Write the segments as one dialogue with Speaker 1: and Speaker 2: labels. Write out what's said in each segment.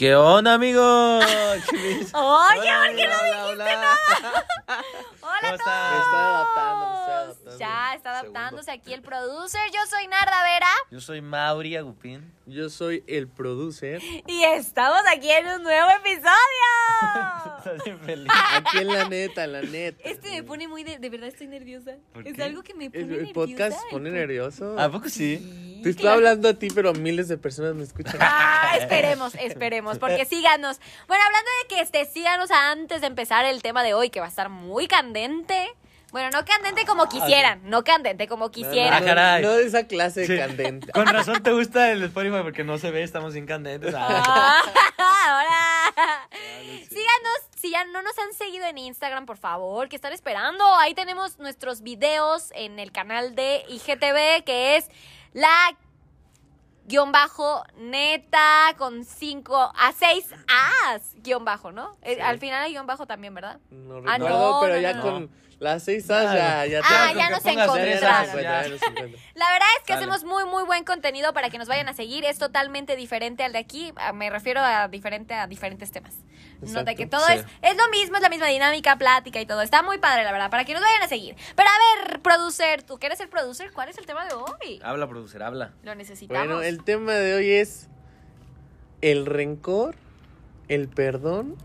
Speaker 1: ¿Qué onda, amigos?
Speaker 2: Oye, ¿por qué no dijiste nada? Hola
Speaker 1: ¿Cómo
Speaker 2: a todos.
Speaker 3: Estoy adaptando.
Speaker 2: Ya está
Speaker 1: Segundo.
Speaker 2: adaptándose aquí el producer. Yo soy Narda Vera
Speaker 1: Yo soy Mauri Agupín.
Speaker 3: Yo soy el producer.
Speaker 2: y estamos aquí en un nuevo episodio.
Speaker 1: Feliz.
Speaker 3: Aquí en la neta, en la neta.
Speaker 2: Este me pone muy de, de verdad estoy nerviosa.
Speaker 1: ¿Por
Speaker 2: Es
Speaker 1: qué?
Speaker 2: algo que me pone
Speaker 3: El, el
Speaker 2: nerviosa.
Speaker 3: podcast pone
Speaker 2: po-
Speaker 3: nervioso.
Speaker 1: ¿A poco sí?
Speaker 2: Sí,
Speaker 3: Te estoy
Speaker 2: claro.
Speaker 3: hablando a ti, pero miles de personas me escuchan.
Speaker 2: Ah, esperemos, esperemos, porque síganos. Bueno, hablando de que este, síganos antes de empezar el tema de hoy, que va a estar muy candente. Bueno, no candente como quisieran, no candente como quisieran.
Speaker 1: Ah, caray.
Speaker 3: No de esa clase
Speaker 1: Sí.
Speaker 3: de candente.
Speaker 1: Con razón te gusta el Spotify porque no se ve, estamos incandentes. Ah.
Speaker 2: Ah, ahora. Síganos, si ya no nos han seguido en Instagram, por favor, que están esperando. Ahí tenemos nuestros videos en el canal de IGTV, que es la guion bajo neta con 5 a 6 as guion bajo, ¿no? Eh,
Speaker 3: Sí.
Speaker 2: Al final hay guion bajo también, ¿verdad?
Speaker 3: No
Speaker 2: Ah,
Speaker 3: recuerdo,
Speaker 2: no,
Speaker 3: pero
Speaker 2: no,
Speaker 3: ya
Speaker 2: no.
Speaker 3: con las seis as ya, ya,
Speaker 2: Ah,
Speaker 3: te-
Speaker 2: ya
Speaker 1: que pongas
Speaker 3: ya, nos
Speaker 2: encontraron.
Speaker 1: ya.
Speaker 2: La verdad es que hacemos muy, muy buen contenido para que nos vayan a seguir. Es totalmente diferente al de aquí. Ah, Me refiero a diferente a diferentes temas. No de que
Speaker 3: Exacto.
Speaker 2: todo
Speaker 1: Sí.
Speaker 2: es, es lo mismo, es la misma dinámica, plática y todo. Está muy padre, la verdad, para que nos vayan a seguir. Pero a ver, producer, tú que eres el producer, ¿cuál es el tema de hoy?
Speaker 1: Habla, producer, habla.
Speaker 2: Lo necesitamos.
Speaker 3: Bueno, el tema de hoy es el rencor, el perdón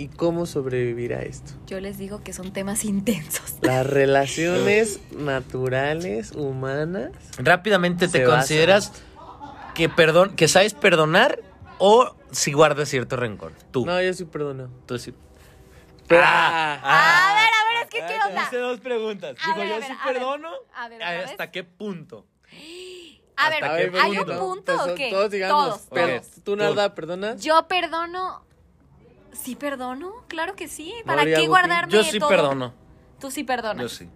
Speaker 3: y cómo sobrevivir a esto.
Speaker 2: Yo les digo que son temas intensos.
Speaker 3: Las relaciones naturales, humanas.
Speaker 1: Rápidamente, ¿te consideras que, perdón, que sabes perdonar o si guardas cierto rencor? Tú.
Speaker 3: No, yo sí perdono.
Speaker 1: Tú sí.
Speaker 3: Pero-
Speaker 2: a ver, a ver, es que quiero
Speaker 1: Hice dos preguntas.
Speaker 2: A ver, a
Speaker 1: yo
Speaker 2: ver,
Speaker 1: sí
Speaker 2: a ver.
Speaker 1: perdono.
Speaker 2: A ver, otra vez.
Speaker 1: ¿Hasta qué punto?
Speaker 2: A ver,
Speaker 1: ¿Hasta
Speaker 3: A
Speaker 1: qué
Speaker 3: ver,
Speaker 2: ¿hay un
Speaker 3: punto?
Speaker 2: punto
Speaker 3: Pues,
Speaker 2: o qué?
Speaker 3: Todos digamos.
Speaker 2: Todos,
Speaker 3: pero,
Speaker 1: todos.
Speaker 3: ¿Tú, Narda, perdonas?
Speaker 2: Yo perdono. ¿Sí perdono? Claro que sí. ¿Para qué
Speaker 3: Agustín.
Speaker 2: guardarme
Speaker 1: Yo sí
Speaker 2: todo?
Speaker 1: perdono.
Speaker 2: Tú sí perdonas.
Speaker 1: Yo sí.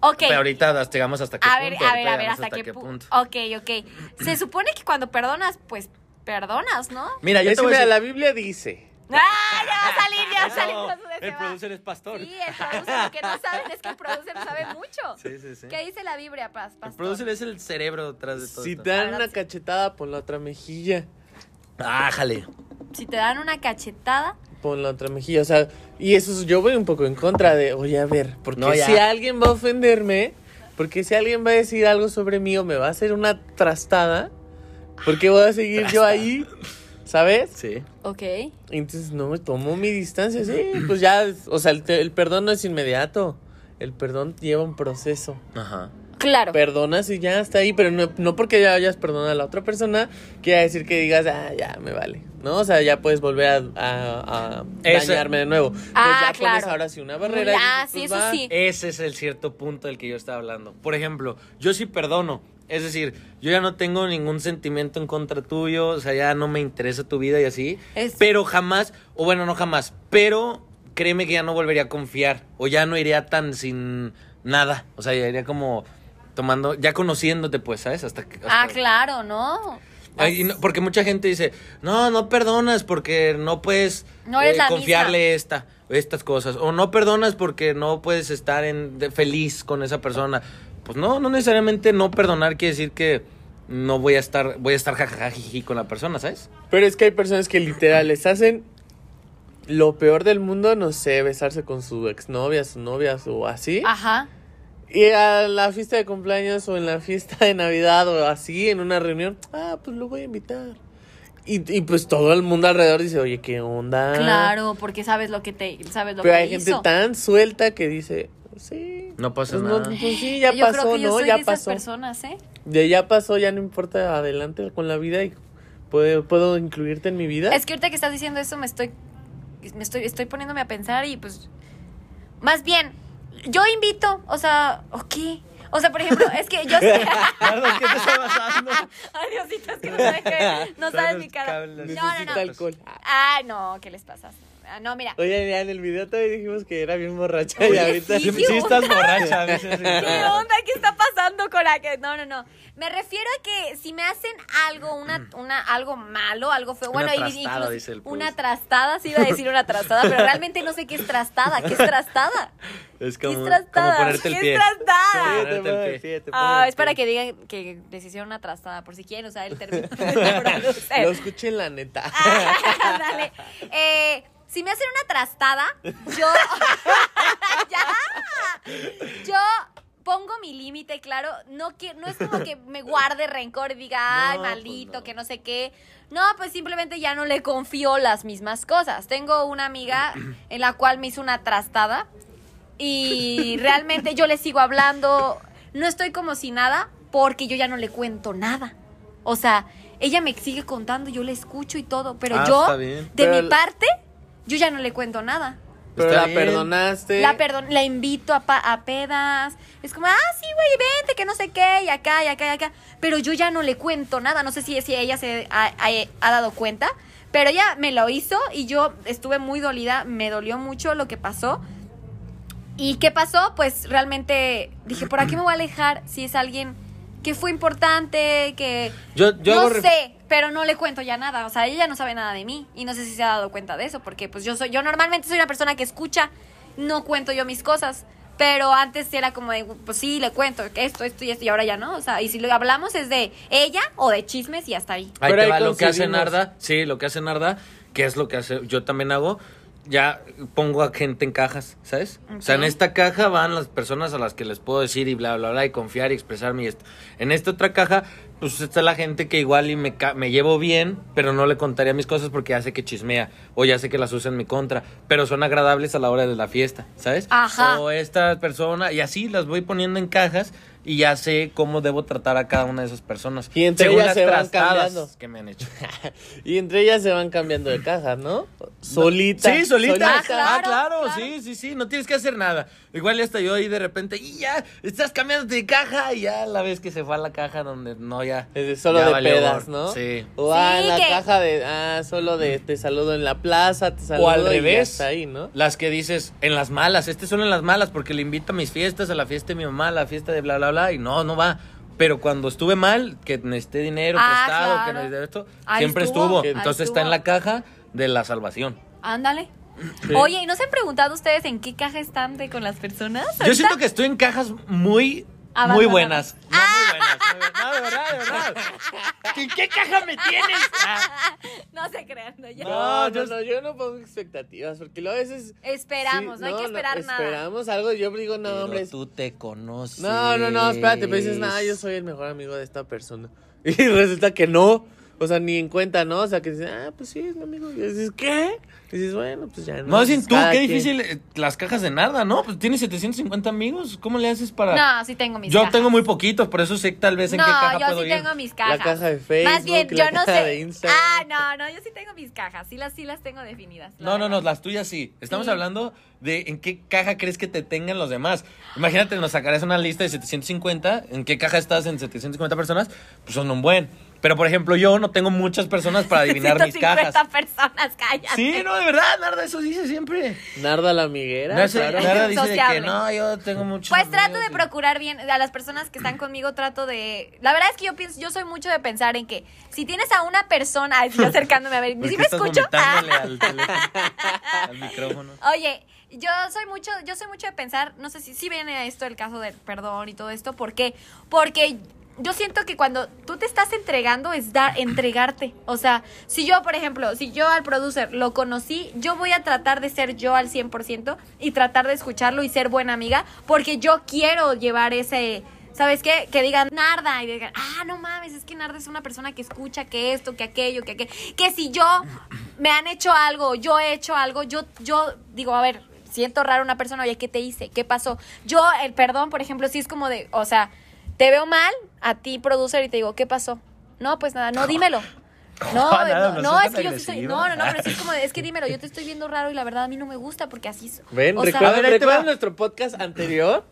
Speaker 2: Ok.
Speaker 1: Pero ahorita llegamos hasta qué
Speaker 2: A
Speaker 1: punto.
Speaker 2: ver, a ver, a ver, hasta, qué, punto.
Speaker 1: punto.
Speaker 2: Ok, ok. Se supone que cuando perdonas, pues perdonas, ¿no?
Speaker 1: Mira, yo te voy a decir-
Speaker 3: la Biblia dice.
Speaker 2: ¡Ah! Ya va a salir, ya va a salir con su de
Speaker 1: el producer es pastor.
Speaker 2: Sí, el producer. Lo que no saben es que el producer sabe mucho.
Speaker 1: Sí, sí, sí.
Speaker 2: ¿Qué dice la Biblia, Paz?
Speaker 1: El
Speaker 2: pastor?
Speaker 1: producer es el cerebro detrás de todo
Speaker 3: Si te dan una cachetada, pon la otra mejilla.
Speaker 1: Ah, jale.
Speaker 2: Si te dan una cachetada.
Speaker 3: Pon la otra mejilla. O sea, y eso es- yo voy un poco en contra de, oye, a ver, porque
Speaker 1: No,
Speaker 3: si alguien va a ofenderme, porque si alguien va a decir algo sobre mí o me va a hacer una trastada, ¿por qué voy a seguir yo ahí? ¿Sabes?
Speaker 1: Sí.
Speaker 2: Ok.
Speaker 3: Entonces, no, me tomo mi distancia, sí, pues ya, o sea, el, el perdón no es inmediato. El perdón lleva un proceso.
Speaker 1: Ajá.
Speaker 2: Claro.
Speaker 3: Perdonas y ya está ahí, pero no, no porque ya hayas perdonado a la otra persona, quiere decir que digas, ah, ya me vale, ¿no? O sea, ya puedes volver a, a- a
Speaker 1: Eso-
Speaker 3: dañarme de nuevo. Pues
Speaker 2: Ah,
Speaker 3: ya pones
Speaker 2: claro.
Speaker 3: ahora sí una barrera. y
Speaker 2: Ah,
Speaker 3: dices,
Speaker 2: sí,
Speaker 3: pues
Speaker 2: eso
Speaker 3: va.
Speaker 2: sí.
Speaker 1: Ese es el cierto punto del que yo estaba hablando. Por ejemplo, yo sí perdono. Es decir, yo ya no tengo ningún sentimiento en contra tuyo, o sea, ya no me interesa tu vida y así.
Speaker 2: Es-
Speaker 1: Pero jamás, o bueno, no jamás, pero créeme que ya no volvería a confiar, o ya no iría tan sin nada. O sea, ya iría como tomando, ya conociéndote, pues, ¿sabes? Hasta que.
Speaker 2: Ah, claro, ¿no?
Speaker 1: Ay, y no- porque mucha gente dice, no, no perdonas porque no puedes eh,
Speaker 2: No eres la
Speaker 1: confiarle esta, estas cosas. O no perdonas porque no puedes estar en, de- feliz con esa persona. Pues no, no necesariamente no perdonar quiere decir que no voy a estar, voy a estar jajajajiji con la persona, ¿sabes?
Speaker 3: Pero es que hay personas que literal les hacen lo peor del mundo, no sé, besarse con su exnovia, sus novias o así.
Speaker 2: Ajá.
Speaker 3: Y a la fiesta de cumpleaños o en la fiesta de Navidad o así, en una reunión, ah, pues lo voy a invitar. Y, y pues todo el mundo alrededor dice, oye, ¿qué onda?
Speaker 2: Claro, porque sabes lo que te sabes lo
Speaker 3: Pero
Speaker 2: que
Speaker 3: hay gente
Speaker 2: hizo.
Speaker 3: tan suelta que dice, sí.
Speaker 1: No pasa
Speaker 3: pues no,
Speaker 1: nada.
Speaker 3: pues sí, ya
Speaker 2: yo
Speaker 3: pasó,
Speaker 2: creo que yo
Speaker 3: ¿no?
Speaker 2: soy
Speaker 3: ya
Speaker 2: de esas
Speaker 3: pasó.
Speaker 2: personas, ¿eh?
Speaker 3: De ya pasó, ya no importa adelante con la vida y puedo, puedo incluirte en mi vida.
Speaker 2: Es que ahorita que estás diciendo eso me estoy me estoy estoy poniéndome a pensar y pues más bien yo invito, o sea, ¿o qué? O sea, por ejemplo, es que yo sé
Speaker 1: Claro, ¿qué te está pasando?
Speaker 2: Ay, Diosito, es que no sabes no sabes mi cara.
Speaker 1: cables.
Speaker 2: No, no, no.
Speaker 3: alcohol.
Speaker 2: Ay, no, ¿qué les pasa? Ah, No, mira.
Speaker 3: Oye, ya en el video todavía dijimos que era bien borracha y ahorita...
Speaker 2: sí,
Speaker 1: Sí, estás borracha.
Speaker 2: ¿Qué onda? ¿Qué está pasando con la que.? No, no, no. Me refiero a que si me hacen algo, una, una, algo malo, algo feo.
Speaker 1: Una
Speaker 2: Bueno, y-
Speaker 1: trastada,
Speaker 2: incluso-
Speaker 1: dice el Pus.
Speaker 2: Una trastada, sí iba a decir una trastada, pero realmente no sé qué es trastada. ¿Qué es trastada?
Speaker 1: Es
Speaker 2: ¿Qué
Speaker 1: como,
Speaker 2: es trastada?
Speaker 1: como ponerte el
Speaker 2: ¿Qué es trastada?
Speaker 3: Sí, te
Speaker 1: Ponerte el pie.
Speaker 3: te
Speaker 2: Ah,
Speaker 3: el
Speaker 2: es para que digan que les hicieron una trastada, por si quieren usar el término.
Speaker 3: Lo escuché en la neta.
Speaker 2: Ah, Dale. Eh, si me hacen una trastada, yo. ya. Yo pongo mi límite, claro. No, que, no es como que me guarde rencor y diga, ay,
Speaker 3: No, pues
Speaker 2: maldito,
Speaker 3: no.
Speaker 2: que no sé qué. No, pues simplemente ya no le confío las mismas cosas. Tengo una amiga en la cual me hizo una trastada y realmente yo le sigo hablando. No estoy como si nada porque yo ya no le cuento nada. O sea, ella me sigue contando, yo le escucho y todo, pero
Speaker 1: Ah,
Speaker 2: yo,
Speaker 1: está bien.
Speaker 2: de
Speaker 3: Pero
Speaker 2: mi
Speaker 3: el-
Speaker 2: parte, yo ya no le cuento nada.
Speaker 3: Pero
Speaker 1: Está
Speaker 3: la
Speaker 1: bien.
Speaker 3: perdonaste.
Speaker 2: La perdón, la invito a, pa- a pedas. Es como, ah, sí, güey, vente, que no sé qué, y acá, y acá, y acá. Pero yo ya no le cuento nada. No sé si, si ella se ha, ha- ha dado cuenta. Pero ella me lo hizo y yo estuve muy dolida. Me dolió mucho lo que pasó. ¿Y qué pasó? Pues realmente dije, ¿por aquí me voy a alejar si es alguien que fue importante, que...
Speaker 1: Yo- yo
Speaker 2: no sé, pero no le cuento ya nada. O sea, ella no sabe nada de mí. Y no sé si se ha dado cuenta de eso, porque pues yo soy, yo normalmente soy una persona que escucha, no cuento yo mis cosas. Pero antes era como de, pues sí, le cuento esto, esto y esto, y ahora ya no. O sea, y si lo hablamos es de ella o de chismes y hasta ahí.
Speaker 1: Ahí
Speaker 3: Pero
Speaker 1: te
Speaker 3: ahí
Speaker 1: va lo que hace. Narda. Sí, lo que hace Narda, que es lo que hace, yo también hago. Ya pongo a gente en cajas, ¿sabes? O sea, en esta caja van las personas a las que les puedo decir y bla, bla, bla, y confiar y expresarme y esto. En esta otra caja, pues está la gente que igual y me, me llevo bien, pero no le contaría mis cosas porque ya sé que chismea o ya sé que las usa en mi contra, pero son agradables a la hora de la fiesta, ¿sabes?
Speaker 2: Ajá.
Speaker 1: O esta persona, y así las voy poniendo en cajas y ya sé cómo debo tratar a cada una de esas personas.
Speaker 3: Y entre
Speaker 1: según
Speaker 3: ellas
Speaker 1: las
Speaker 3: se van cambiando.
Speaker 1: que me han hecho.
Speaker 3: Y entre ellas se van cambiando de cajas, ¿no? Solita.
Speaker 1: Sí, solita.
Speaker 2: Ah, claro,
Speaker 1: Ah, claro,
Speaker 2: claro.
Speaker 1: sí, sí, sí, no tienes que hacer nada. Igual ya hasta yo ahí de repente, y ya, estás cambiando de caja, y ya la vez que se fue a la caja donde no, ya.
Speaker 3: Es de solo
Speaker 1: ya
Speaker 3: de
Speaker 1: valió
Speaker 3: pedas. ¿no?
Speaker 1: Sí.
Speaker 3: O ah,
Speaker 2: Sí,
Speaker 3: en la
Speaker 2: que-
Speaker 3: caja de, ah, solo de te saludo en la plaza, te saludo
Speaker 1: O al
Speaker 3: y ya
Speaker 1: revés,
Speaker 3: ahí, ¿no?
Speaker 1: las que dices en las malas, este son en las malas porque le invito a mis fiestas, a la fiesta de mi mamá, a la fiesta de bla, bla, bla, y no, no va. Pero cuando estuve mal, que necesité dinero
Speaker 2: Ah,
Speaker 1: prestado,
Speaker 2: claro.
Speaker 1: que necesité esto,
Speaker 2: Ahí
Speaker 1: siempre
Speaker 2: estuvo,
Speaker 1: Entonces está en la caja de la salvación.
Speaker 2: Ándale.
Speaker 3: Sí.
Speaker 2: Oye, ¿y no se han preguntado ustedes en qué caja están de con las personas?
Speaker 1: Yo siento que estoy en cajas muy, muy buenas. No, muy buenas. muy buenas. No, de verdad, de verdad. ¿En qué caja me tienes? Ah.
Speaker 2: No se crean, no, ya.
Speaker 3: No,
Speaker 1: No,
Speaker 3: no,
Speaker 1: yo-
Speaker 3: no, yo no pongo expectativas, porque luego a veces...
Speaker 2: Esperamos,
Speaker 3: sí,
Speaker 2: no, hay que esperar nada.
Speaker 3: Esperamos algo, yo digo, no,
Speaker 1: Pero
Speaker 3: hombre...
Speaker 1: tú te conoces.
Speaker 3: No, no, no, espérate, pero dices, nada, yo soy el mejor amigo de esta persona. Y resulta que no, o sea, ni en cuenta, ¿no? O sea, que dices, ah, pues sí, es mi amigo. Y dices, ¿qué? Y dices, bueno, pues ya no.
Speaker 1: No, sin
Speaker 3: pues
Speaker 1: tú, qué
Speaker 3: quien.
Speaker 1: difícil eh, las cajas de nada, ¿no? Pues tienes 750 amigos, ¿cómo le haces para...?
Speaker 2: No, sí tengo mis
Speaker 1: Yo
Speaker 2: cajas.
Speaker 1: tengo muy poquitos, por eso sé tal vez en
Speaker 2: no,
Speaker 1: qué caja
Speaker 2: yo
Speaker 1: puedo
Speaker 2: sí
Speaker 1: ir.
Speaker 2: tengo mis cajas.
Speaker 3: La caja de Facebook,
Speaker 2: Más bien,
Speaker 3: la
Speaker 2: yo no
Speaker 3: caja
Speaker 2: sé.
Speaker 3: de Instagram.
Speaker 2: Ah, no, no, yo sí tengo mis cajas. Sí las, sí las tengo definidas. la
Speaker 1: No, no, no, las tuyas sí. Estamos
Speaker 2: Sí.
Speaker 1: hablando de en qué caja crees que te tengan los demás. Imagínate, nos sacarías una lista de 750. ¿En qué caja estás en 750 personas? Pues son un buen. Pero, por ejemplo, yo no tengo muchas personas para adivinar mis
Speaker 2: 150
Speaker 1: cajas.
Speaker 2: personas, cállate.
Speaker 1: Sí, no, de verdad, Narda, eso dice siempre.
Speaker 3: Narda la amiguera.
Speaker 1: No sé,
Speaker 3: claro.
Speaker 1: Narda dice de que no, yo tengo muchos
Speaker 2: Pues trato de procurar bien a las personas que están conmigo, trato de... La verdad es que yo pienso, yo soy mucho de pensar en que si tienes a una persona, ay, yo acercándome a ver,
Speaker 1: ¿Por
Speaker 2: ¿sí me escucho?
Speaker 1: al teléfono, al micrófono?
Speaker 2: Oye, yo soy mucho, yo soy mucho de pensar, no sé si, si viene a esto el caso del perdón y todo esto, ¿por qué? Porque yo siento que cuando tú te estás entregando es dar, entregarte. O sea, si yo, por ejemplo, si yo al producer lo conocí, yo voy a tratar de ser yo al 100% y tratar de escucharlo y ser buena amiga, porque yo quiero llevar ese... ¿Sabes qué? Que digan Narda y digan, ah, no mames, es que Narda es una persona que escucha que esto, que aquello, que aquello. Que si yo me han hecho algo, yo he hecho algo, yo, yo digo, a ver, siento raro una persona, oye, ¿qué te hice? ¿Qué pasó? Yo, el perdón, por ejemplo, sí es como de, o sea, te veo mal a ti, producer, y te digo, ¿qué pasó? No, pues nada, no, dímelo. No,
Speaker 1: Nada,
Speaker 2: no,
Speaker 1: no
Speaker 2: es que yo sí soy, no, no, no, pero es como es que dímelo, yo te estoy viendo raro y la verdad a mí no me gusta porque así.
Speaker 3: Ven,
Speaker 2: o sea,
Speaker 3: ¿recuerdan,
Speaker 1: A ver, ahí te
Speaker 3: ¿recuerdan
Speaker 1: va.
Speaker 3: nuestro podcast anterior?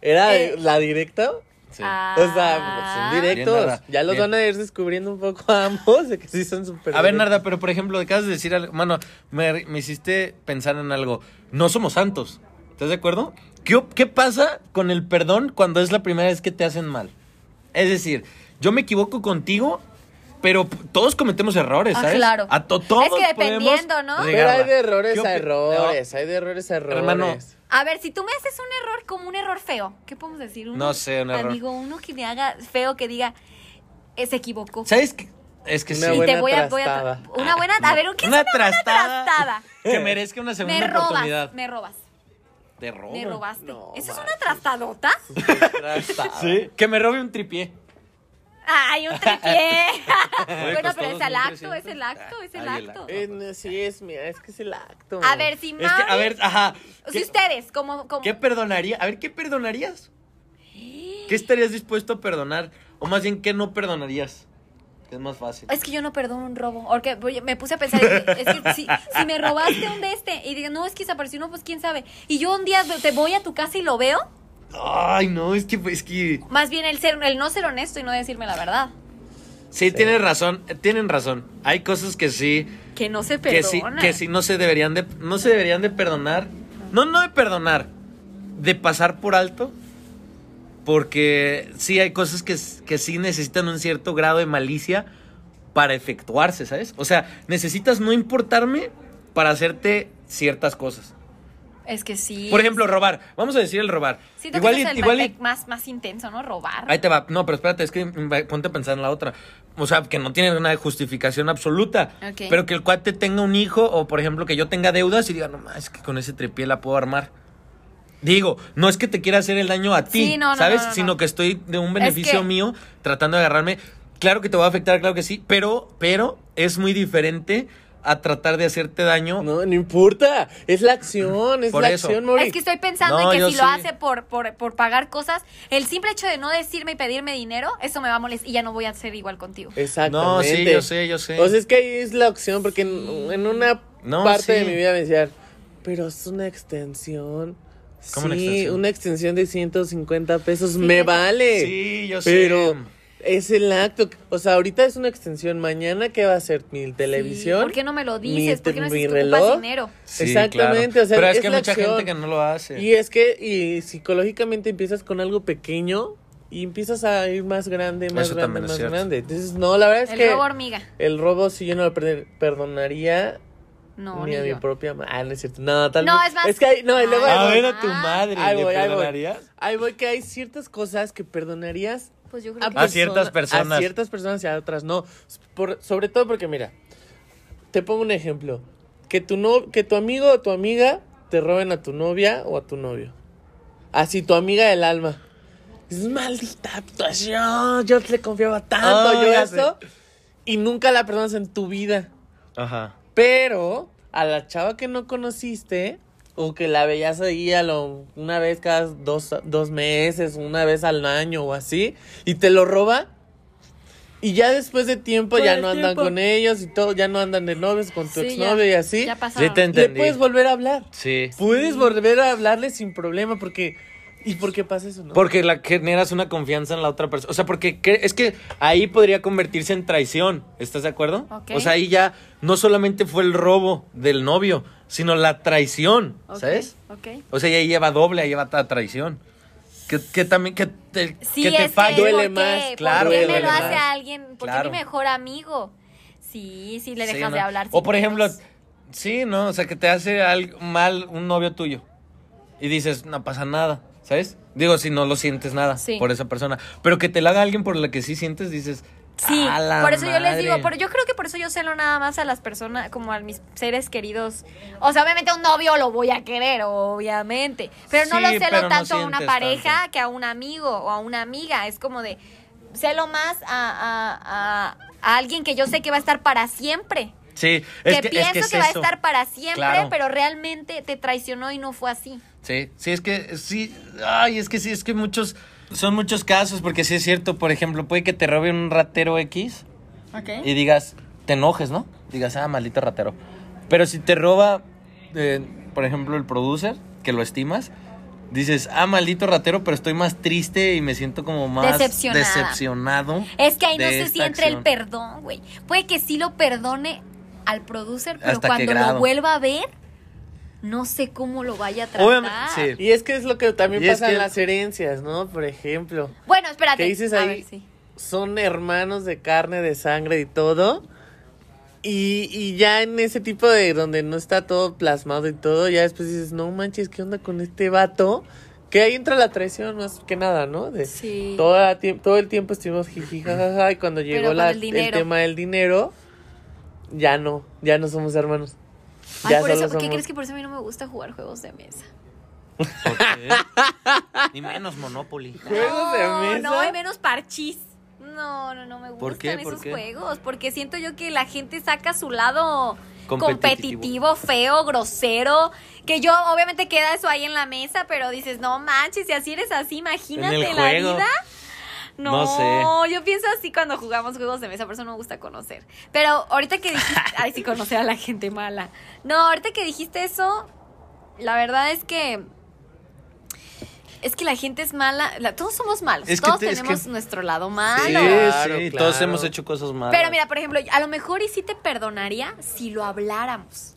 Speaker 3: Era
Speaker 2: Eh.
Speaker 3: la directa.
Speaker 1: Sí.
Speaker 2: Ah.
Speaker 3: O sea, son
Speaker 1: Bien,
Speaker 3: directos.
Speaker 1: Narda.
Speaker 3: ya los
Speaker 1: Bien.
Speaker 3: van a ir descubriendo un poco a ambos de que sí son súper
Speaker 1: A ver. Narda, pero por ejemplo, acabas de decir algo. Mano, me, me hiciste pensar en algo. No somos santos. ¿Estás de acuerdo? ¿Qué, ¿Qué pasa con el perdón cuando es la primera vez que te hacen mal? Es decir, yo me equivoco contigo, pero todos cometemos errores,
Speaker 2: Ah,
Speaker 1: ¿sabes?
Speaker 2: claro.
Speaker 1: A to- todos
Speaker 2: Es que dependiendo, ¿no?
Speaker 3: Pero hay de errores
Speaker 1: ¿Qué
Speaker 3: a errores, hay de errores a errores.
Speaker 1: Hermano,
Speaker 2: A ver, si tú me haces un error como un error feo, ¿qué podemos decir? Uno,
Speaker 1: No sé, un error.
Speaker 2: Amigo, uno que me haga feo, que diga, eh, se equivocó.
Speaker 1: ¿Sabes qué? Es que
Speaker 3: Una
Speaker 1: sí.
Speaker 2: y
Speaker 3: buena
Speaker 2: te voy a, voy a-
Speaker 3: trastada.
Speaker 2: una buena, a ver, ¿qué es
Speaker 1: Una
Speaker 2: una buena
Speaker 1: trastada.
Speaker 2: trastada?
Speaker 1: Que merezca una segunda
Speaker 2: Me robas,
Speaker 1: oportunidad.
Speaker 2: me robas,
Speaker 1: Te robo.
Speaker 2: me robaste.
Speaker 3: No,
Speaker 2: ¿Eso es una trastadota?
Speaker 1: Sí. Que me robe un tripié.
Speaker 2: Ay, un tripié. bueno,
Speaker 1: pues
Speaker 2: pero es el acto,
Speaker 1: 300.
Speaker 2: es el acto, es el
Speaker 1: Ay,
Speaker 2: acto.
Speaker 3: Eh, sí, es, mira, es que es el acto.
Speaker 2: A ver, si
Speaker 1: Es que, a ver, ajá.
Speaker 2: si
Speaker 1: ¿qué-
Speaker 2: ustedes, como, como
Speaker 1: ¿Qué perdonaría? A ver, ¿qué perdonarías? ¿Qué estarías dispuesto a perdonar? O más bien, ¿qué no perdonarías? Es más fácil.
Speaker 2: Es que yo no perdono un robo. Porque me puse a pensar, es que si, si me robaste un de este y digo, no, es que desapareció, no, pues quién sabe. Y yo un día te voy a tu casa y lo veo,
Speaker 1: Ay, no, es que, es que...
Speaker 2: más bien el ser, el no ser honesto y no decirme la verdad.
Speaker 1: Sí, tienes razón, tienen razón. Hay cosas que sí,
Speaker 2: Que no se
Speaker 1: que sí, que sí no se deberían de, no se deberían de perdonar. No, no de perdonar, de pasar por alto. Porque sí hay cosas que, que sí necesitan un cierto grado de malicia para efectuarse, ¿sabes? O sea, necesitas no importarme para hacerte ciertas cosas.
Speaker 2: Es que sí.
Speaker 1: Por ejemplo, robar. Vamos a decir el robar.
Speaker 2: Siento
Speaker 1: igual
Speaker 2: que
Speaker 1: y-
Speaker 2: ese es el
Speaker 1: igual y-
Speaker 2: más, más intenso, ¿no? Robar.
Speaker 1: Ahí te va. No, pero espérate, es que mm, ponte a pensar en la otra. O sea, que no tiene una justificación absoluta.
Speaker 2: Ok.
Speaker 1: Pero que el cuate tenga un hijo, o por ejemplo, que yo tenga deudas y diga, no es que con ese tripié la puedo armar. Digo, no es que te quiera hacer el daño a ti,
Speaker 2: Sí, no, no,
Speaker 1: ¿sabes?
Speaker 2: no, no, no.
Speaker 1: Sino que estoy de un beneficio
Speaker 2: que-
Speaker 1: mío tratando de agarrarme. Claro que te va a afectar, claro que sí, pero, pero es muy diferente a tratar de hacerte daño.
Speaker 3: No, no importa. Es la acción, es
Speaker 1: Por
Speaker 3: la
Speaker 1: eso.
Speaker 3: acción, Mori.
Speaker 2: Es que estoy pensando
Speaker 1: No,
Speaker 2: en que si lo hace por, por, por pagar cosas, el simple hecho de no decirme y pedirme dinero, eso me va a molestar y ya no voy a ser igual contigo.
Speaker 3: Exactamente.
Speaker 1: No, sí, yo sé, yo sé.
Speaker 3: O sea, es que ahí es la opción, porque en, en una
Speaker 1: No,
Speaker 3: parte de mi vida me decían, pero es una extensión.
Speaker 1: ¿Cómo una
Speaker 3: sí,
Speaker 1: extensión?
Speaker 3: una extensión de 150 pesos
Speaker 2: Sí,
Speaker 3: me vale.
Speaker 1: Sí, yo sé.
Speaker 3: Pero es el acto. O sea, ahorita es una extensión. Mañana, ¿qué va a ser? ¿Mi televisión?
Speaker 2: Sí, ¿Por qué no me lo dices?
Speaker 3: Mi-
Speaker 2: ¿Por qué no
Speaker 3: mi reloj?
Speaker 2: dinero?
Speaker 1: Sí,
Speaker 3: Exactamente,
Speaker 1: claro.
Speaker 3: o sea,
Speaker 1: pero es,
Speaker 3: es
Speaker 1: que hay
Speaker 3: la
Speaker 1: mucha
Speaker 3: acción.
Speaker 1: gente que no lo hace.
Speaker 3: Y es que y psicológicamente empiezas con algo pequeño y empiezas a ir más grande, más
Speaker 1: Eso
Speaker 3: grande, más
Speaker 1: cierto.
Speaker 3: grande. Entonces, no, la verdad es
Speaker 2: el
Speaker 3: que
Speaker 2: robo hormiga.
Speaker 3: el robo si yo no lo per- perdonaría
Speaker 2: No,
Speaker 3: ni
Speaker 2: ni
Speaker 3: a mi propia madre. Ah, no es cierto. No, tal
Speaker 2: No,
Speaker 3: vez-
Speaker 2: es más-
Speaker 3: Es que hay, no, y luego
Speaker 2: Ah,
Speaker 3: ahí
Speaker 1: a ver a tu madre,
Speaker 3: Ahí
Speaker 1: ¿le
Speaker 3: voy, ahí voy.
Speaker 1: perdonarías?
Speaker 3: Ahí voy que hay ciertas cosas que perdonarías
Speaker 2: Pues yo
Speaker 3: a,
Speaker 2: creo que
Speaker 1: A ciertas
Speaker 3: persona-
Speaker 1: personas.
Speaker 3: A ciertas personas y a otras no. Por- sobre todo porque, mira, te pongo un ejemplo. Que tu, no, que tu amigo o tu amiga te roben a tu novia o a tu novio. Así, tu amiga del alma. Es maldita actuación. Yo le confiaba tanto,
Speaker 1: Oh,
Speaker 3: yo eso. Y nunca la perdonas en tu vida.
Speaker 1: Ajá.
Speaker 3: Pero a la chava que no conociste, o que la veías ahí a lo, una vez cada dos, dos meses, una vez al año o así, y te lo roba, y ya después de tiempo
Speaker 1: Por
Speaker 3: ya
Speaker 1: el
Speaker 3: no andan
Speaker 1: tiempo.
Speaker 3: con ellos y todo, ya no andan de novios con tu
Speaker 2: Sí,
Speaker 3: exnovio
Speaker 2: ya-
Speaker 3: y así,
Speaker 2: Ya pasaron.
Speaker 1: Sí te
Speaker 3: le
Speaker 1: entendí.
Speaker 3: puedes volver a hablar.
Speaker 1: Sí.
Speaker 3: Puedes volver a hablarle sin problema porque... ¿Y por qué pasa eso, no?
Speaker 1: Porque la generas una confianza en la otra persona. O sea, porque cre- es que ahí podría convertirse en traición. ¿Estás de acuerdo?
Speaker 2: Ok.
Speaker 1: O sea, ahí ya no solamente fue el robo del novio, sino la traición, ¿sabes?
Speaker 2: Ok.
Speaker 1: O sea, ya lleva doble, ya lleva la traición. Que, que también, que te,
Speaker 2: Sí,
Speaker 1: que te
Speaker 2: es
Speaker 1: falle.
Speaker 2: que,
Speaker 3: Duele
Speaker 2: ¿por
Speaker 3: más,
Speaker 2: qué?
Speaker 1: claro,
Speaker 2: ¿Por qué me lo hace a alguien? ¿Por qué
Speaker 1: Claro.
Speaker 2: mi mejor amigo? Sí, sí le
Speaker 1: Sí,
Speaker 2: dejas
Speaker 1: ¿no?
Speaker 2: de hablar.
Speaker 1: O por ejemplo, sí, ¿no? O sea, que te hace algo mal un novio tuyo. Y dices, no pasa nada, ¿sabes? Digo, si no lo sientes nada
Speaker 2: Sí.
Speaker 1: por esa persona. Pero que te la haga alguien por la que sí sientes, dices,
Speaker 2: Sí,
Speaker 1: "A la
Speaker 2: por eso yo les digo,
Speaker 1: madre".
Speaker 2: pero yo creo que por eso yo celo nada más a las personas, como a mis seres queridos. O sea, obviamente a un novio lo voy a querer, obviamente. Pero no
Speaker 1: Sí,
Speaker 2: lo celo
Speaker 1: no
Speaker 2: tanto a una pareja
Speaker 1: tanto.
Speaker 2: que a un amigo o a una amiga. Es como de, celo más a, a- a- a alguien que yo sé que va a estar para siempre.
Speaker 1: Sí, es
Speaker 2: que,
Speaker 1: que,
Speaker 2: pienso
Speaker 1: es que, es
Speaker 2: que va a estar para siempre,
Speaker 1: Claro.
Speaker 2: pero realmente te traicionó y no fue así.
Speaker 1: Sí, sí, es que sí, ay, es que sí, es que muchos, son muchos casos, porque sí es cierto, por ejemplo, puede que te robe un ratero X y digas, te enojes, ¿no? Digas, ah, maldito ratero. Pero si te roba, eh, por ejemplo, el producer, que lo estimas, dices, ah, maldito ratero, pero estoy más triste y me siento como más decepcionado.
Speaker 2: Es que ahí no sé si entra el perdón, güey. Puede que sí lo perdone al producer, pero
Speaker 1: ¿Hasta qué
Speaker 2: cuando lo vuelva a ver, no sé cómo lo vaya a tratar.
Speaker 1: Obviamente, sí.
Speaker 3: Y es que es lo que también
Speaker 1: Y es
Speaker 3: pasa en las herencias, ¿no? Por ejemplo,
Speaker 2: Bueno, espérate.
Speaker 3: ¿Qué dices
Speaker 2: A
Speaker 3: ahí?
Speaker 2: ver, sí.
Speaker 3: son hermanos de carne, de sangre y todo. Y, y ya en ese tipo de donde no está todo plasmado y todo, ya después dices, no manches, ¿qué onda con este vato? Que ahí entra la traición más que nada, ¿no? De
Speaker 2: Sí.
Speaker 3: todo, el tiempo estuvimos jiji, jajaja, y cuando llegó la,
Speaker 2: el
Speaker 3: tema del dinero, ya no, ya no somos hermanos.
Speaker 2: Ay,
Speaker 3: ya
Speaker 2: por
Speaker 3: solo
Speaker 2: eso, ¿qué
Speaker 3: somos-
Speaker 2: crees que por eso a mí no me gusta jugar juegos de mesa?
Speaker 1: ¿Por qué? Ni menos Monopoly.
Speaker 3: ¿Juegos de
Speaker 2: no,
Speaker 3: mesa?
Speaker 2: no, y menos parchís. No, no, no me gustan
Speaker 1: ¿Por qué? ¿Por
Speaker 2: esos
Speaker 1: qué?
Speaker 2: juegos. Porque siento yo que la gente saca su lado
Speaker 1: Competitivo.
Speaker 2: competitivo, feo, grosero. Que yo, obviamente, queda eso ahí en la mesa, pero dices, no manches, si así eres así, imagínate la vida. No,
Speaker 1: No sé.
Speaker 2: yo pienso así cuando jugamos juegos de mesa, por eso no me gusta conocer. Pero ahorita que dijiste, ay, sí, conocer a la gente mala. No, ahorita que dijiste eso, la verdad es que es que la gente es mala, la- todos somos malos,
Speaker 1: Es que
Speaker 2: todos
Speaker 1: te- es
Speaker 2: tenemos
Speaker 1: que-
Speaker 2: nuestro lado malo.
Speaker 1: Sí,
Speaker 3: Claro,
Speaker 1: sí,
Speaker 3: claro.
Speaker 1: todos hemos hecho cosas malas.
Speaker 2: Pero mira, por ejemplo, a lo mejor y sí te perdonaría si lo habláramos.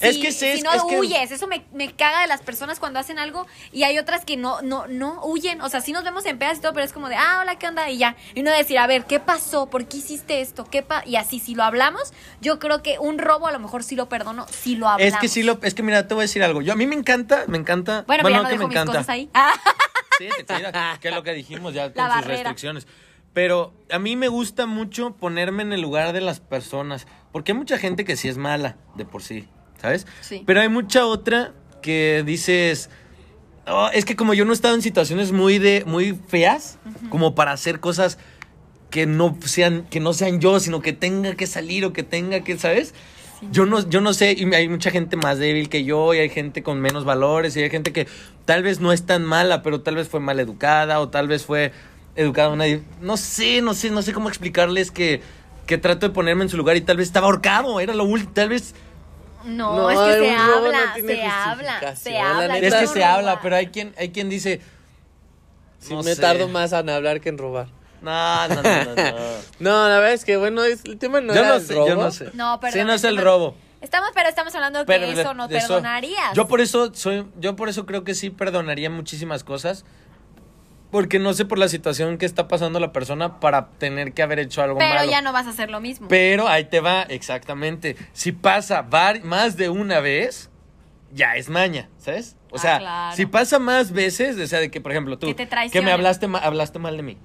Speaker 1: Es que sí,
Speaker 2: si no
Speaker 1: es que-
Speaker 2: huyes, eso me, me caga de las personas cuando hacen algo y hay otras que no, no, no huyen. O sea, sí nos vemos en pedas y todo, pero es como de, ah, hola, ¿qué onda? Y ya. Y no decir, a ver, ¿qué pasó? ¿Por qué hiciste esto? ¿Qué pa y así, si lo hablamos, yo creo que un robo a lo mejor sí lo perdono, si lo hablamos.
Speaker 1: Es que sí lo, es que mira, te voy a decir algo. Yo a mí me encanta, me encanta.
Speaker 2: Bueno, pero ya no dejo
Speaker 1: me
Speaker 2: mis
Speaker 1: encanta.
Speaker 2: cosas ahí. Ah,
Speaker 1: Sí, te tira, que es lo que dijimos ya con sus
Speaker 2: barrera.
Speaker 1: restricciones. Pero a mí me gusta mucho ponerme en el lugar de las personas, porque hay mucha gente que sí es mala de por sí, ¿sabes?
Speaker 2: Sí.
Speaker 1: Pero hay mucha otra que dices, "Oh, es que como yo no he estado en situaciones muy de muy feas, como para hacer cosas que no sean que no sean yo, sino que tenga que salir o que tenga que, ¿sabes? Yo no, yo no sé, y hay mucha gente más débil que yo, y hay gente con menos valores, y hay gente que tal vez no es tan mala, pero tal vez fue mal educada, o tal vez fue educada una... No sé, no sé, no sé cómo explicarles que, que trato de ponerme en su lugar y tal vez estaba ahorcado, era lo último, tal vez...
Speaker 2: no,
Speaker 3: No,
Speaker 2: es que se
Speaker 3: no
Speaker 2: habla, se habla, se habla.
Speaker 3: neta.
Speaker 1: Es que
Speaker 2: no
Speaker 1: se habla, pero hay quien, hay quien dice...
Speaker 3: Sí, me
Speaker 1: sé.
Speaker 3: tardo más en hablar que en robar.
Speaker 1: No, no, no, no. no.
Speaker 3: No, la verdad es que, bueno, es, el tema no
Speaker 1: yo
Speaker 3: era
Speaker 1: no
Speaker 3: el
Speaker 1: sé,
Speaker 3: robo.
Speaker 1: yo no sé.
Speaker 2: No, perdón.
Speaker 1: Sí, no es el robo.
Speaker 2: Estamos, pero estamos hablando que
Speaker 1: Pero
Speaker 2: eso
Speaker 1: de-
Speaker 2: no
Speaker 1: de eso-
Speaker 2: perdonarías.
Speaker 1: Yo por eso soy, yo por eso creo que sí perdonaría muchísimas cosas. Porque no sé por la situación que está pasando la persona para tener que haber hecho algo
Speaker 2: pero
Speaker 1: malo.
Speaker 2: ya no vas a hacer lo mismo.
Speaker 1: Pero ahí te va, exactamente. Si pasa más de una vez, ya es maña, ¿sabes? O
Speaker 2: Ah,
Speaker 1: sea,
Speaker 2: claro.
Speaker 1: si pasa más veces, o sea, de que, por ejemplo, tú,
Speaker 2: Que te
Speaker 1: que
Speaker 2: traicionen.
Speaker 1: me hablaste, ma- hablaste mal de mí,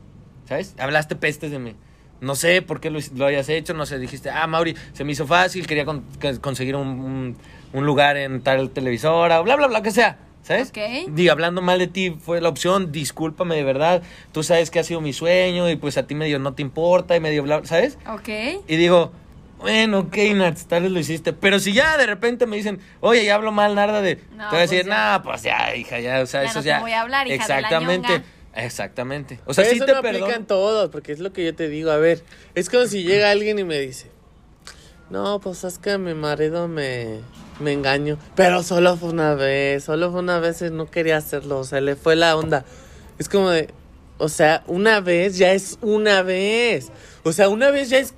Speaker 1: ¿sabes? Hablaste pestes de mí. No sé por qué lo, lo hayas hecho, no sé, dijiste, ah, Mauri, se me hizo fácil, quería con- conseguir un, un- un lugar en tal televisora, bla, bla, bla, que sea, ¿sabes?
Speaker 2: Ok.
Speaker 1: Digo, hablando mal de ti fue la opción, discúlpame de verdad, tú sabes que ha sido mi sueño y pues a ti medio no te importa y medio bla, ¿sabes?
Speaker 2: Ok.
Speaker 1: Y digo, bueno, ok, Nats, tal vez lo hiciste. Pero si ya de repente me dicen, oye, ya hablo mal, Narda, de. te voy a
Speaker 2: pues
Speaker 1: decir,
Speaker 2: ya.
Speaker 1: nah, pues ya, hija, ya, o sea,
Speaker 2: Ya
Speaker 1: eso
Speaker 2: no te
Speaker 1: ya.
Speaker 2: voy a hablar, hija de la
Speaker 1: Exactamente. Exactamente. O sea,
Speaker 3: Pero
Speaker 1: sí
Speaker 3: eso
Speaker 1: te
Speaker 3: no aplica
Speaker 1: perdono.
Speaker 3: en todos, porque es lo que yo te digo. A ver, es como si llega alguien y me dice, no, pues es que mi marido me, me engañó. Pero solo fue una vez, solo fue una vez y no quería hacerlo, o sea, le fue la onda. Es como de, o sea, una vez ya es una vez. O sea, una vez ya es,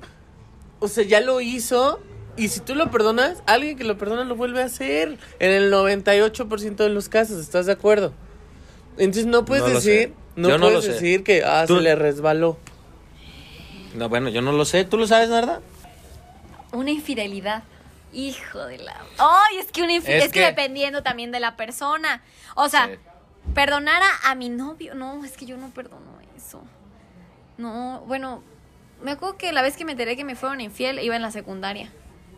Speaker 3: o sea, ya lo hizo. Y si tú lo perdonas, alguien que lo perdona lo vuelve a hacer. En el 98% de los casos, ¿estás de acuerdo? Entonces no puedes
Speaker 1: No
Speaker 3: decir, no
Speaker 1: Yo no
Speaker 3: puedes
Speaker 1: sé.
Speaker 3: decir que ah,
Speaker 1: Tú-
Speaker 3: se le resbaló.
Speaker 1: No, bueno, yo no lo sé. ¿Tú lo sabes, Narda?
Speaker 2: Una infidelidad. Hijo de la. ¡Ay! es que una.
Speaker 1: Es
Speaker 2: Es, que...
Speaker 1: que-
Speaker 2: dependiendo también de la persona. O sea,
Speaker 1: Sí.
Speaker 2: perdonar a, a mi novio. No, es que yo no perdono eso. No, bueno, me acuerdo que la vez que me enteré que me fueron infiel iba en la secundaria.